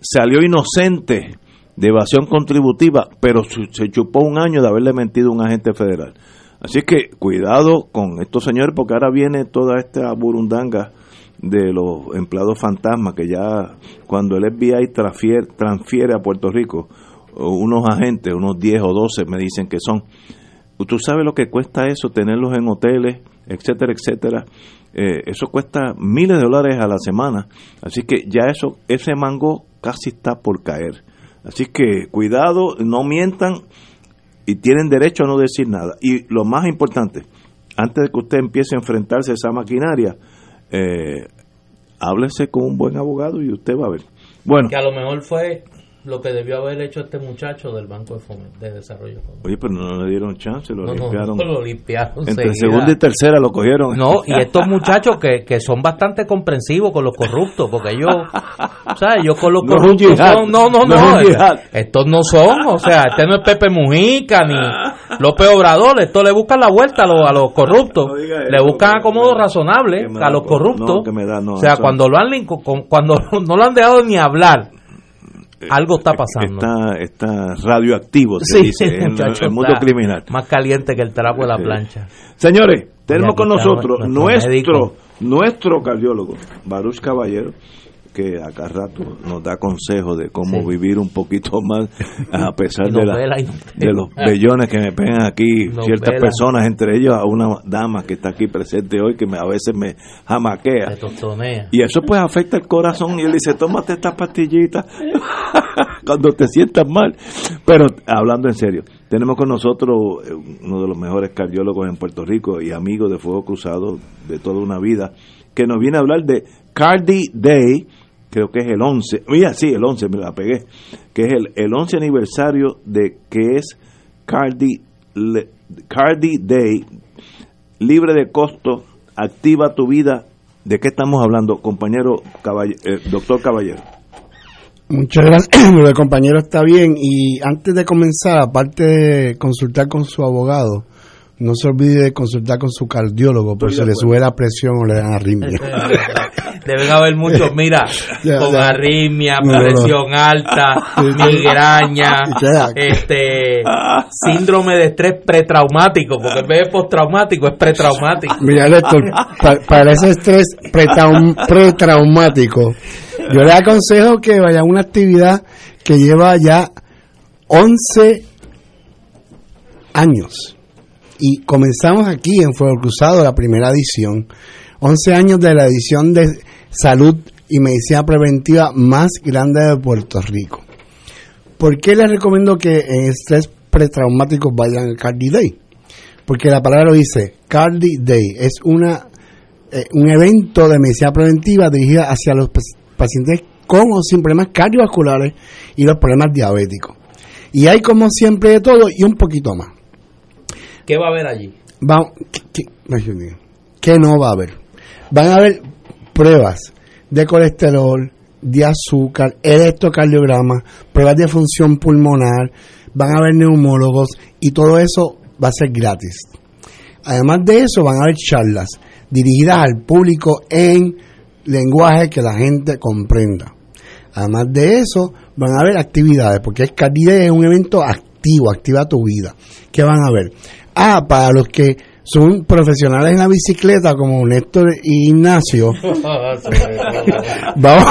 salió inocente de evasión contributiva, pero se chupó un año de haberle mentido a un agente federal. Así que cuidado con estos señores, porque ahora viene toda esta burundanga de los empleados fantasmas, que ya cuando el FBI transfiere, a Puerto Rico unos agentes, unos 10 o 12 me dicen que son. ¿Tú sabes lo que cuesta eso, tenerlos en hoteles, etcétera, etcétera? Eh, eso cuesta miles de dólares a la semana. Así que ya eso, ese mango casi está por caer. Así que cuidado, no mientan y tienen derecho a no decir nada. Y lo más importante, antes de que usted empiece a enfrentarse a esa maquinaria, eh, háblese con un buen abogado y usted va a ver. Bueno. Que a lo mejor fue lo que debió haber hecho este muchacho del Banco de, Fomento, de Desarrollo Oye, pero no le dieron chance, lo limpiaron. No, lo limpiaron. Entre segunda y tercera lo cogieron. No, y estos muchachos que, que son bastante comprensivos con los corruptos, porque ellos, ¿sabes? Yo con los corruptos son, no, no, no, estos no son, o sea, este no es Pepe Mujica ni López Obrador, esto le buscan la vuelta a los, a los corruptos, le buscan acomodo razonable a los corruptos. o sea, cuando lo han cuando no lo han dejado ni hablar algo está pasando. Está, está radioactivo, se dice, en, el mundo criminal. Más caliente que el trapo de la plancha. Señores, tenemos con nosotros nuestro, nuestro cardiólogo, Baruch Caballero, que acá rato nos da consejos de cómo vivir un poquito más a pesar de, la, de los bellones que me pegan aquí ciertas personas, entre ellos a una dama que está aquí presente hoy que me, a veces me jamaquea. Y eso pues afecta el corazón. Y él dice, tómate estas pastillitas cuando te sientas mal. Pero hablando en serio, tenemos con nosotros eh, uno de los mejores cardiólogos en Puerto Rico y amigo de Fuego Cruzado de toda una vida, que nos viene a hablar de Cardi Day, creo que es el 11, mira, sí, el 11 me la pegué, que es el, el 11 aniversario de que es Cardi, Cardi Day, libre de costo, activa tu vida. ¿De qué estamos hablando, compañero eh, doctor Caballero? Muchas gracias, compañero está bien. Y antes de comenzar, aparte de consultar con su abogado, no se olvide de consultar con su cardiólogo, por si le sube la presión o le dan arritmia. Deben haber muchos, mira, con arritmia, presión alta, migraña, este, síndrome de estrés pretraumático, porque en vez de postraumático es pretraumático. Mira, Héctor, para ese estrés pretraumático, yo le aconsejo que vaya a una actividad que lleva ya 11 años. Y comenzamos aquí en Fuego Cruzado, la primera edición. 11 años de la edición de salud y medicina preventiva más grande de Puerto Rico. ¿Por qué les recomiendo que en estrés pretraumático vayan al Cardi Day? Porque la palabra lo dice, Cardi Day es una eh, un evento de medicina preventiva dirigida hacia los pacientes con o sin problemas cardiovasculares y los problemas diabéticos. Y hay como siempre de todo y un poquito más. ¿Qué va a haber allí? Vamos, ¿qué, qué no va a haber? Van a haber pruebas de colesterol, de azúcar, electrocardiograma, pruebas de función pulmonar, van a haber neumólogos y todo eso va a ser gratis. Además de eso, van a haber charlas dirigidas al público en lenguaje que la gente comprenda. Además de eso, van a haber actividades, porque el Cardide es un evento activo activo, activa tu vida. ¿Qué van a ver? Ah, para los que son profesionales en la bicicleta como Néstor y Ignacio, vamos,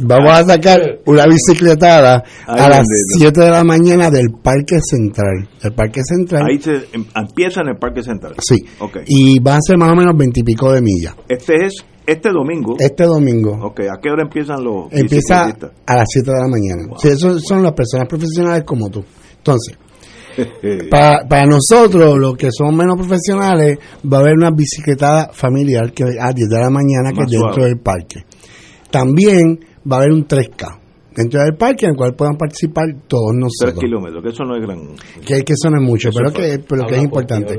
vamos a sacar una bicicletada a las 7 de la mañana del Parque Central. El Parque Central. Ahí se em, empieza en el Parque Central. Sí. Y va a ser más o menos veintipico de millas. Este es este domingo. Este domingo. Ok, ¿a qué hora empiezan los Empieza a las 7 de la mañana. Sí, esos son las personas profesionales como tú. Entonces, para, para nosotros, los que son menos profesionales, va a haber una bicicletada familiar que a 10 de la mañana que es dentro del parque. También va a haber un 3K dentro del parque en el cual puedan participar todos nosotros. Tres kilómetros, que eso no es gran... Que, que eso no es mucho, pero, que, pero que es importante.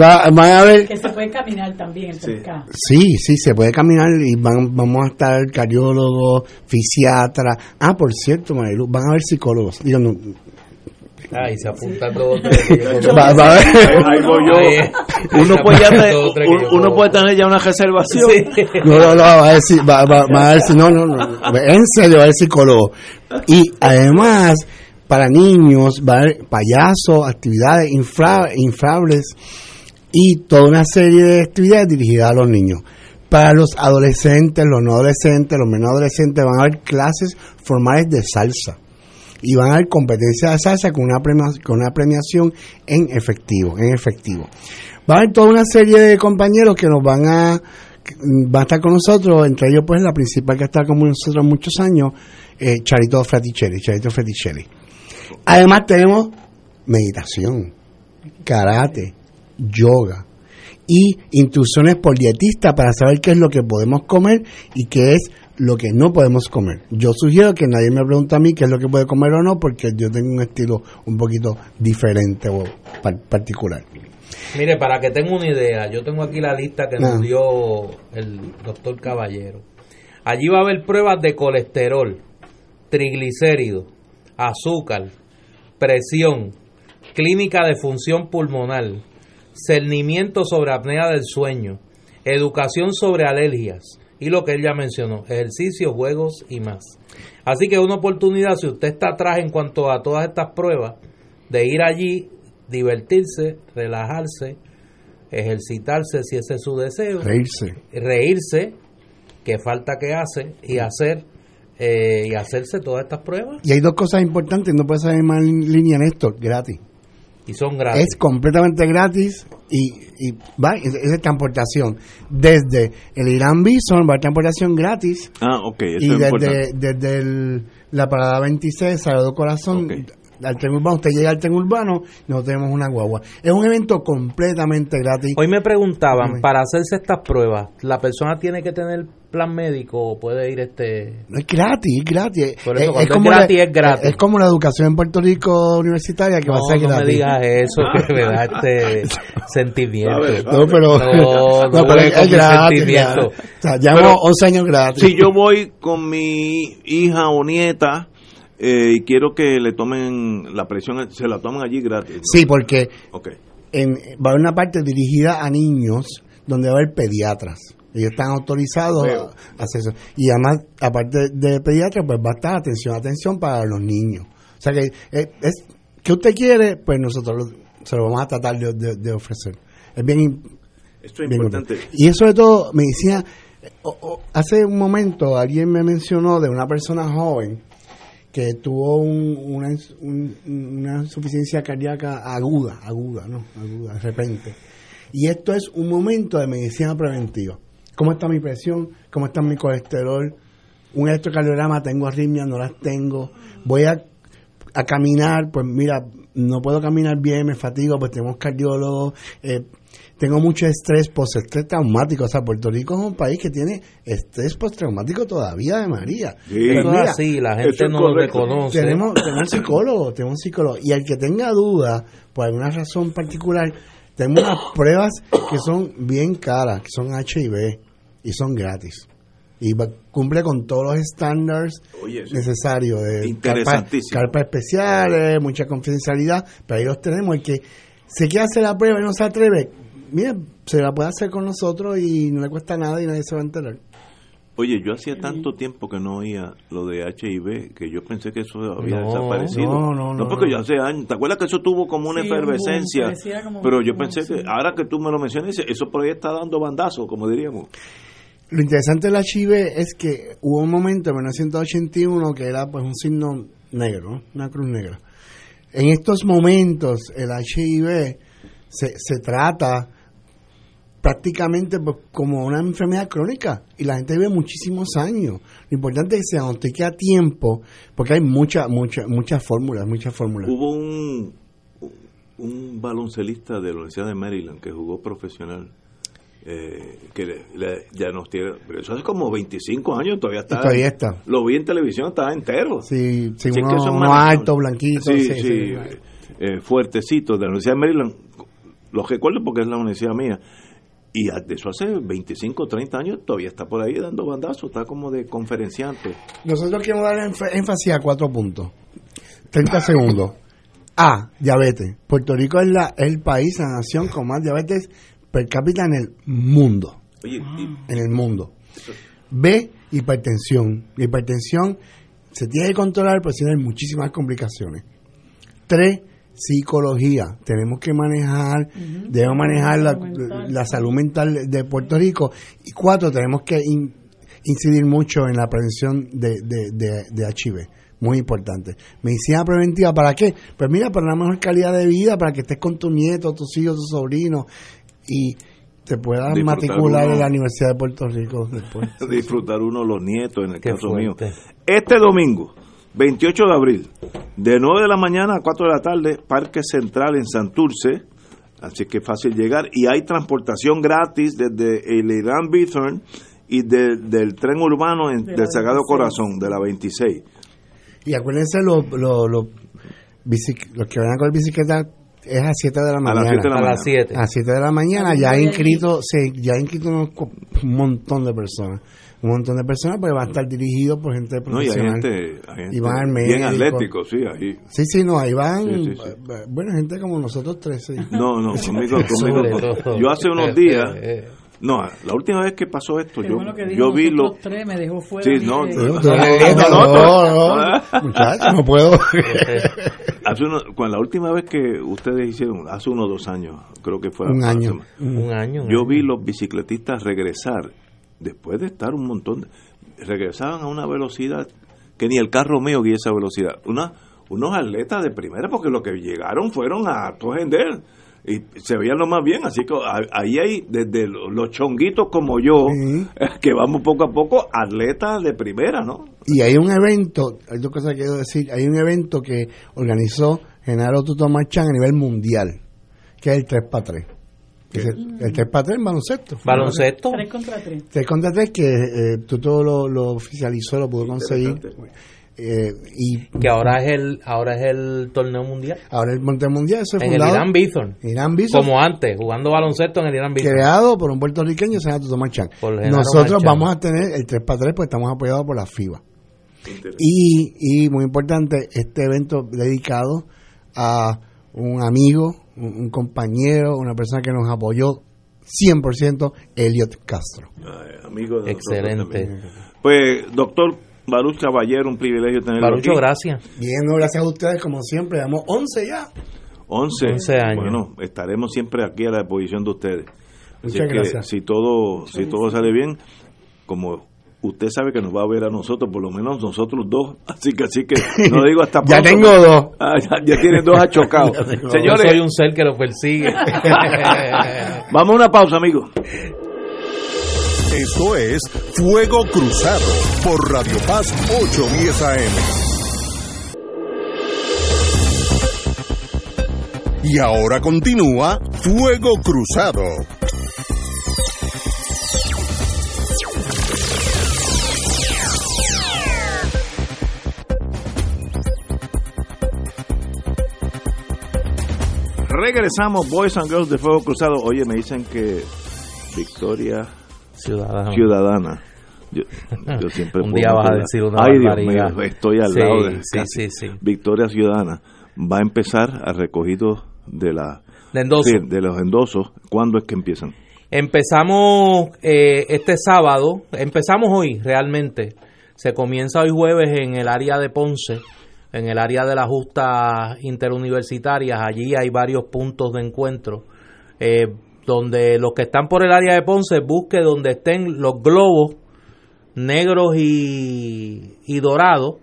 va, a ver... Que se puede caminar también el 3K. Sí, sí, se puede caminar y van, vamos a estar cardiólogos, fisiatras. Ah, por cierto, Marilu, van a haber psicólogos. Digo, Ay, se apunta todo. Uno puede, ya tener, uno puede tener ya una reservación. No, no, no, va a decir, va, va, va a decir, no, no, no. En serio, va a psicólogo. Y además, para niños, va a haber payasos, actividades infra, inflables y toda una serie de actividades dirigidas a los niños. Para los adolescentes, los no adolescentes, los menos adolescentes, van a haber clases formales de salsa y van a haber competencia de salsa con una, premiación, con una premiación en efectivo, en efectivo. Va a haber toda una serie de compañeros que nos van a va a estar con nosotros, entre ellos pues la principal que está con nosotros muchos años, eh, Charito Fraticelli, Charito Fraticelli. Además tenemos meditación, karate, yoga y instrucciones por dietista para saber qué es lo que podemos comer y qué es lo que no podemos comer. Yo sugiero que nadie me pregunte a mí qué es lo que puede comer o no, porque yo tengo un estilo un poquito diferente o particular. Mire, para que tenga una idea, yo tengo aquí la lista que nos ah. dio el doctor Caballero. Allí va a haber pruebas de colesterol, triglicéridos, azúcar, presión, clínica de función pulmonar, cernimiento sobre apnea del sueño, educación sobre alergias, y lo que él ya mencionó, ejercicio, juegos y más. Así que una oportunidad, si usted está atrás en cuanto a todas estas pruebas, de ir allí, divertirse, relajarse, ejercitarse si ese es su deseo, reírse, reírse, que falta que hace, y hacer eh, y hacerse todas estas pruebas. Y hay dos cosas importantes, no puede salir más en línea en esto, gratis. Y son gratis. Es completamente gratis y, y va, es, es, transportación. Desde el Irán Bison va a transportación gratis. Ah, ok. y desde, desde el, la parada 26, Sagrado Corazón, al tren urbano, usted llega al tren urbano, no tenemos una guagua. Es un evento completamente gratis. Hoy me preguntaban, para hacerse estas pruebas, ¿la persona tiene que tener plan médico o puede ir este...? No, es gratis, es gratis. es, como gratis, la, es gratis. Es como la educación en Puerto Rico universitaria que va a ser gratis. No me digas eso, que me da este sentimiento. No, pero, no, no, pero es, gratis. O sea, llevo 11 años gratis. Si yo voy con mi hija o nieta eh, y quiero que le tomen la presión, se la toman allí gratis. Sí, porque en, va a haber una parte dirigida a niños donde va a haber pediatras. Ellos están autorizados a hacer eso. Y además, aparte de pediatras, pues va a estar atención, atención para los niños. O sea que eh, es, que usted quiere, pues nosotros se lo vamos a tratar de, ofrecer. Es bien, Esto es importante. Y eso de todo, me decía, hace un momento alguien me mencionó de una persona joven que tuvo una, una insuficiencia cardíaca aguda, aguda, ¿no? Aguda, de repente. Y esto es un momento de medicina preventiva. ¿Cómo está mi presión? ¿Cómo está mi colesterol? Un electrocardiograma, tengo arritmia, no las tengo. Voy a, a caminar, pues mira, no puedo caminar bien, me fatigo, pues tenemos cardiólogos. Eh, tengo mucho estrés postestrés traumático. O sea, Puerto Rico es un país que tiene estrés postraumático todavía de María. Sí, así, la gente no lo reconoce. Tenemos, tenemos psicólogo, tenemos psicólogo. Y el que tenga duda, por alguna razón particular, tenemos unas pruebas que son bien caras, que son HIV y son gratis. Y cumple con todos los estándares necesarios de carpas especiales, mucha confidencialidad, pero ahí los tenemos. El que se quiere hacer la prueba y no se atreve, mira, se la puede hacer con nosotros y no le cuesta nada y nadie se va a enterar. Oye, yo hacía tanto tiempo que no oía lo de HIV que yo pensé que eso había desaparecido. No, no, no. porque yo hace años, ¿te acuerdas que eso tuvo como una efervescencia? pero yo pensé que ahora que tú me lo mencionas, eso por ahí está dando bandazo, como diríamos. Lo interesante del HIV es que hubo un momento en 1981 que era pues un signo negro, una cruz negra. En estos momentos el HIV se, se trata prácticamente pues, como una enfermedad crónica y la gente vive muchísimos años. Lo importante es que se diagnostique a tiempo porque hay muchas, muchas, muchas fórmulas, muchas fórmulas. Hubo un, un baloncelista de la Universidad de Maryland que jugó profesional eh, que le, ya nos tiene, pero eso hace como 25 años, todavía está. todavía está. Lo vi en televisión, estaba entero. Sí, sí, uno, alto, blanquito. Sí, sí, eh, fuertecito, de la Universidad de Maryland. Lo recuerdo porque es la universidad mía. Y de eso hace 25, 30 años todavía está por ahí dando bandazos, está como de conferenciante. Nosotros queremos dar énfasis a cuatro puntos. 30 segundos. A, diabetes. Puerto Rico es, la, el país, la nación con más diabetes per cápita en el mundo. en el mundo. B, hipertensión. La hipertensión se tiene que controlar, pero hay muchísimas complicaciones. Tres, psicología. Tenemos que manejar, debemos manejar la, salud mental de Puerto Rico. Y cuatro, tenemos que incidir mucho en la prevención de, de, de, HIV. Muy importante. Medicina preventiva, ¿para qué? Pues mira, para una mejor calidad de vida, para que estés con tu nieto, tus hijos, tus sobrinos y te puedas matricular en la Universidad de Puerto Rico después. Disfrutar uno los nietos, en el caso mío. Este domingo, 28 de abril, de 9 de la mañana a 4 de la tarde, Parque Central en Santurce, así que es fácil llegar, y hay transportación gratis desde el Irán Bithorn y del tren urbano en, del Sagrado Corazón, de la 26. Y acuérdense los, los, los, que van a con bicicleta es a 7 de la mañana. A las 7 A 7 de la mañana ya ha inscrito, se, ya ha inscrito un montón de personas un montón de personas, porque va a estar dirigido por gente profesional. No, y hay gente, bien atlético, sí, ahí. Sí, sí, no, ahí van, eh, bueno, gente como nosotros tres. Sí. No, no, conmigo, conmigo. Yo hace unos días, eh, eh. no, la última vez que pasó esto, yo, yo vi los tres, me dejó fuera. Sí, no, no, no, no, no puedo. hace uno, cuando la última vez que ustedes hicieron, hace unos dos años, creo que fue. Un año. Un año. Yo vi los bicicletistas regresar después de estar un montón, regresaban a una velocidad que ni el carro mío guía esa velocidad. Una, unos atletas de primera, porque lo que llegaron fueron a Tojender y se veían lo más bien, así que ahí hay desde los chonguitos como yo, que vamos poco a poco, atletas de primera, ¿no? Y hay un evento, hay dos cosas que quiero decir, hay un evento que organizó Genaro Tuto Marchán a nivel mundial, que es el 3x3 el 3 para 3 baloncesto. ¿Baloncesto? 3 contra 3. 3 contra 3 que eh, tú todo lo, lo, oficializó, lo pudo conseguir. Eh, y que ahora es el ahora es el torneo mundial. Ahora el torneo mundial eso en el Irán Bithorn. Irán Bithorn. Como antes, jugando baloncesto en el Irán Bithorn. Creado por un puertorriqueño, Senato Tomás Chan. Nosotros vamos a tener el 3 para 3 pues estamos apoyados por la FIBA. Y, y muy importante, este evento dedicado a un amigo, un, compañero, una persona que nos apoyó 100%, Elliot Castro. amigo de Excelente. Pues, doctor Baruch Caballero, un privilegio tenerlo Barucho, gracias. Bien, gracias a ustedes, como siempre. Llevamos 11 ya. 11. años. Bueno, estaremos siempre aquí a la disposición de ustedes. Muchas gracias. si todo, si todo sale bien, como usted sabe que nos va a ver a nosotros, por lo menos nosotros dos, así que así que no digo hasta Ya tengo dos. Ah, ya, tienen dos achocados. Señores, Yo soy un ser que lo persigue. Vamos a una pausa, amigos. Esto es Fuego Cruzado por Radio Paz 810 AM. Y ahora continúa Fuego Cruzado. Regresamos, Boys and Girls de Fuego Cruzado. Oye, me dicen que Victoria Ciudadana. Yo, siempre Un día vas a decir una Ay, Dios mío, estoy al lado de sí, sí, Victoria Ciudadana. Va a empezar a recogido de la de, de los endosos. ¿Cuándo es que empiezan? Empezamos eh, este sábado, empezamos hoy realmente, se comienza hoy jueves en el área de Ponce, en el área de las justas interuniversitarias, allí hay varios puntos de encuentro, eh, donde los que están por el área de Ponce busque donde estén los globos negros y, y dorados,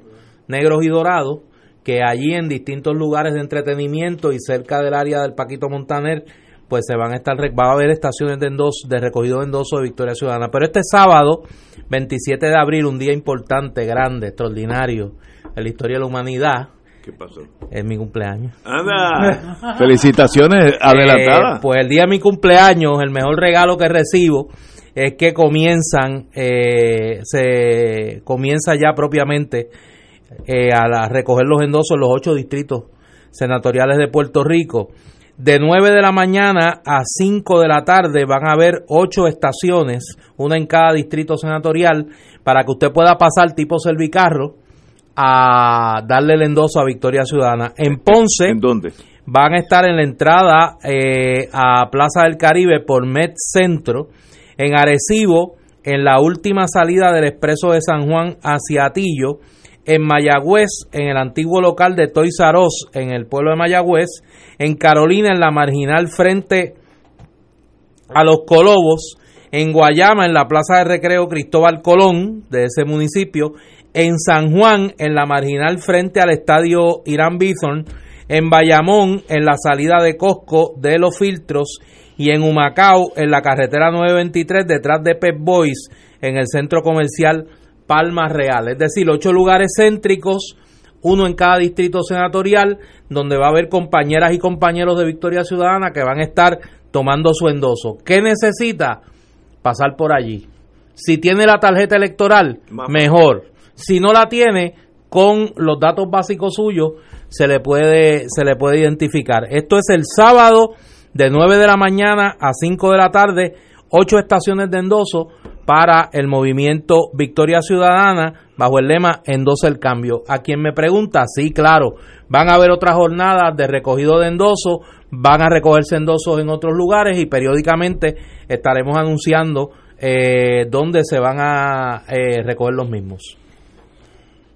negros y dorados, que allí en distintos lugares de entretenimiento y cerca del área del Paquito Montaner pues se van a estar, va a haber estaciones de de recogido de endoso de Victoria Ciudadana. Pero este sábado, 27 de abril, un día importante, grande, extraordinario en la historia de la humanidad. ¿Qué pasó? Es mi cumpleaños. Anda, felicitaciones adelantadas. Eh, pues el día de mi cumpleaños, el mejor regalo que recibo es que comienzan, eh, se comienza ya propiamente eh, a, recoger los endosos en los ocho distritos senatoriales de Puerto Rico de 9 de la mañana a 5 de la tarde van a haber 8 estaciones, una en cada distrito senatorial, para que usted pueda pasar tipo servicarro a darle el endoso a Victoria Ciudadana. En Ponce, ¿En dónde? Van a estar en la entrada eh, a Plaza del Caribe por Met Centro, en Arecibo, en la última salida del expreso de San Juan hacia Atillo, en Mayagüez, en el antiguo local de Toys R en el pueblo de Mayagüez, en Carolina, en la marginal frente a los Colobos, en Guayama, en la Plaza de Recreo Cristóbal Colón, de ese municipio, en San Juan, en la marginal frente al estadio Irán Bithorn, en Bayamón, en la salida de Cosco de los Filtros, y en Humacao, en la carretera 923, detrás de Pep Boys, en el centro comercial Palmas Real. Es decir, ocho lugares céntricos uno en cada distrito senatorial, donde va a haber compañeras y compañeros de Victoria Ciudadana que van a estar tomando su endoso. ¿Qué necesita? Pasar por allí. Si tiene la tarjeta electoral, mejor. Si no la tiene, con los datos básicos suyos, se le puede, se le puede identificar. Esto es el sábado de 9 de la mañana a 5 de la tarde, ocho estaciones de endoso para el movimiento Victoria Ciudadana bajo el lema Endosa el Cambio. A quien me pregunta, sí, claro, van a haber otras jornadas de recogido de endosos, van a recogerse endosos en otros lugares y periódicamente estaremos anunciando eh, dónde se van a eh, recoger los mismos.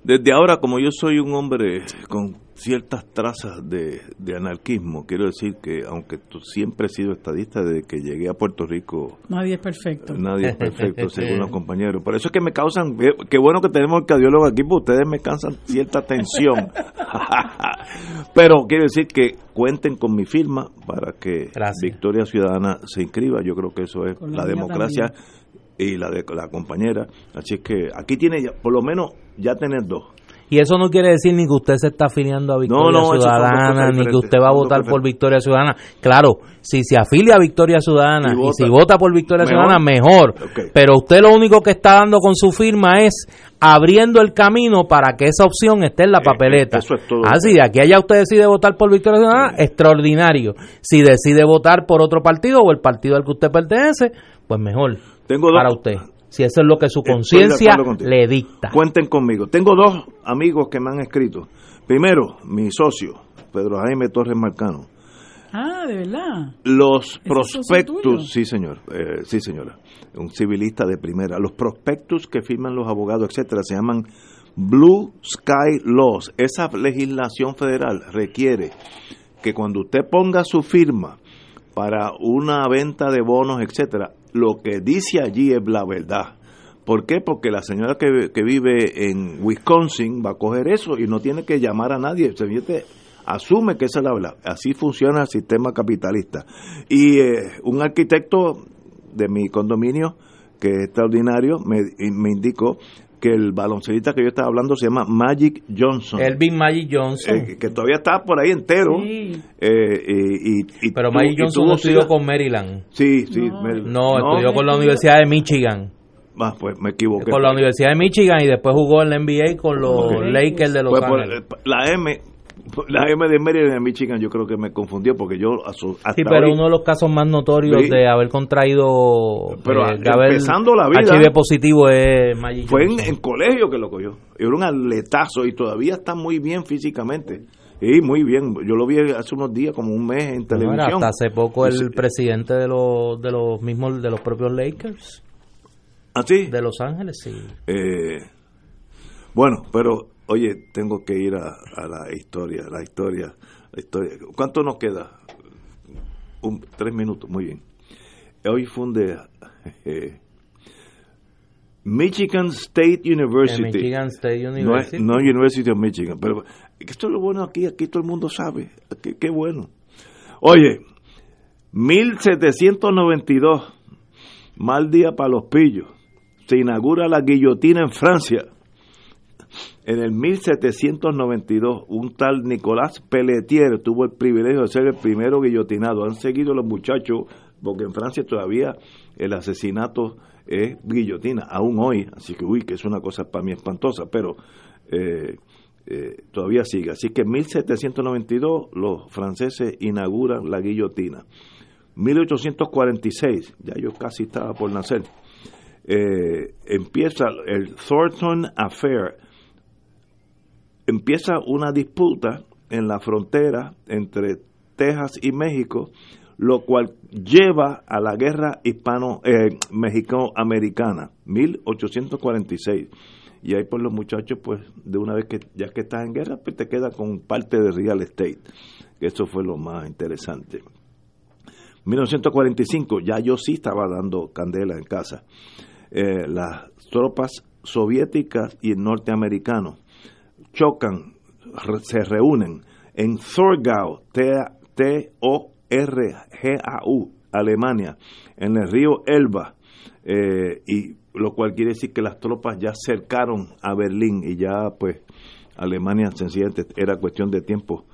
Desde ahora, como yo soy un hombre con ciertas trazas de, anarquismo. Quiero decir que, aunque tú siempre he sido estadista desde que llegué a Puerto Rico. Nadie es perfecto. Nadie es perfecto, según los compañeros. Por eso es que me causan. Qué bueno que tenemos el cardiólogo aquí, porque ustedes me causan cierta tensión. Pero quiero decir que cuenten con mi firma para que Victoria Ciudadana se inscriba. Yo creo que eso es la, democracia. Y la de la compañera. Así es que aquí tiene, por lo menos, ya tener dos. Y eso no quiere decir ni que usted se está afiliando a Victoria Ciudadana, ni que usted va a votar por Victoria Ciudadana. Claro, si se afilia a Victoria Ciudadana y, si vota por Victoria Ciudadana, mejor. Pero usted lo único que está dando con su firma es abriendo el camino para que esa opción esté en la eh, papeleta. eso es todo. Así, de aquí allá usted decide votar por Victoria Ciudadana, extraordinario. Si decide votar por otro partido o el partido al que usted pertenece, pues mejor Tengo para usted si eso es lo que su conciencia le dicta. Cuenten conmigo. Tengo dos amigos que me han escrito. Primero, mi socio, Pedro Jaime Torres Marcano. Ah, de verdad. Los prospectos, sí señor, eh, sí señora, un civilista de primera. Los prospectos que firman los abogados, etcétera, se llaman Blue Sky Laws. Esa legislación federal requiere que cuando usted ponga su firma para una venta de bonos, etcétera, lo que dice allí es la verdad. ¿Por qué? Porque la señora que, vive en Wisconsin va a coger eso y no tiene que llamar a nadie. Se asume que esa es la verdad. Así funciona el sistema capitalista. Y eh, un arquitecto de mi condominio, que es extraordinario, me indicó que el baloncelista que yo estaba hablando se llama Magic Johnson. Elvin Magic Johnson. Eh, que todavía está por ahí entero. Sí. Eh, y, Pero Magic Johnson no estudió con Maryland. Sí, sí. No, estudió con la Universidad de Michigan. Ah, pues me equivoqué. Con la Universidad de Michigan y después jugó en la NBA con los Lakers de Los pues, Ángeles. la M, la M de Maryland de Michigan yo creo que me confundió porque yo hasta sí pero uno de los casos más notorios de haber contraído pero eh, empezando la vida HIV positivo es fue en, colegio que lo cogió era un atletazo y todavía está muy bien físicamente Sí, muy bien. Yo lo vi hace unos días, como un mes en televisión. hasta hace poco el presidente de los, de los mismos, de los propios Lakers. ¿Ah, sí? De Los Ángeles, sí. Eh, bueno, pero, oye, tengo que ir a, la historia, la historia, la historia. ¿Cuánto nos queda? Un, tres minutos, muy bien. Hoy funde eh, Michigan State University. Michigan State University. No, University of Michigan, pero esto es lo bueno aquí, aquí todo el mundo sabe, qué, qué bueno. Oye, 1792, mal día para los pillos, se inaugura la guillotina en Francia. En el 1792, un tal Nicolás Pelletier tuvo el privilegio de ser el primero guillotinado. Han seguido los muchachos, porque en Francia todavía el asesinato es guillotina, aún hoy. Así que, uy, que es una cosa para mí espantosa, pero eh, eh, todavía sigue. Así que en 1792 los franceses inauguran la guillotina. 1846, ya yo casi estaba por nacer, eh, empieza el Thornton Affair, empieza una disputa en la frontera entre Texas y México, lo cual lleva a la guerra hispano eh, mexicano-americana, 1846 y ahí pues los muchachos pues de una vez que ya que estás en guerra pues te queda con parte de real estate eso fue lo más interesante. 1945 ya yo sí estaba dando candela en casa. Eh, las tropas soviéticas y norteamericanos chocan se reúnen en Torgau T-O-R-G-A-U Alemania en el río Elba eh, y lo cual quiere decir que las tropas ya cercaron a Berlín y ya pues Alemania sencillamente era cuestión de tiempo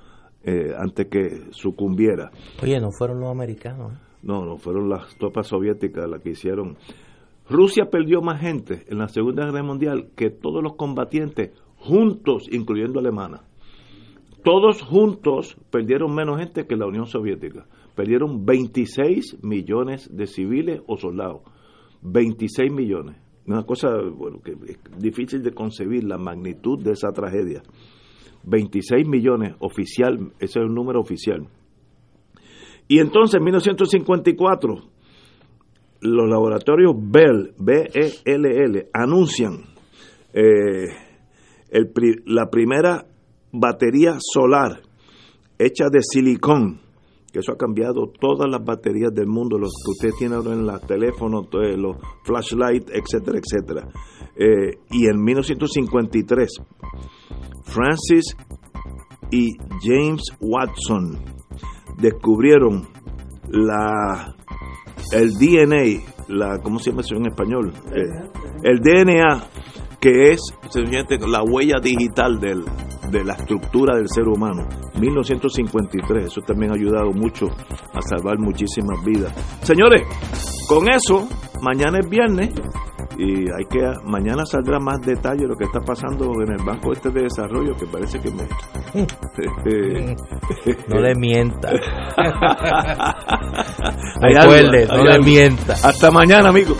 eh, antes que sucumbiera. Oye, no fueron los americanos. ¿eh? No, no fueron las tropas soviéticas las que hicieron. Rusia perdió más gente en la Segunda Guerra Mundial que todos los combatientes juntos, incluyendo Alemania. Todos juntos perdieron menos gente que la Unión Soviética. Perdieron 26 millones de civiles o soldados 26 millones. Una cosa bueno, que es difícil de concebir la magnitud de esa tragedia. 26 millones oficial, ese es el número oficial. Y entonces en 1954 los laboratorios Bell, B-E-L-L, anuncian eh, el, la primera batería solar hecha de silicón eso ha cambiado todas las baterías del mundo, los que usted tiene ahora en los teléfonos, los flashlights, etcétera, etcétera. Eh, y en 1953, Francis y James Watson descubrieron la el DNA, la ¿cómo se llama eso en español? Eh, el DNA que es la huella digital del, de la estructura del ser humano. 1953, eso también ha ayudado mucho a salvar muchísimas vidas. Señores, con eso, mañana es viernes y hay que mañana saldrá más detalle de lo que está pasando en el banco este de desarrollo que parece que me no le mienta recuerde no le mienta hasta mañana amigos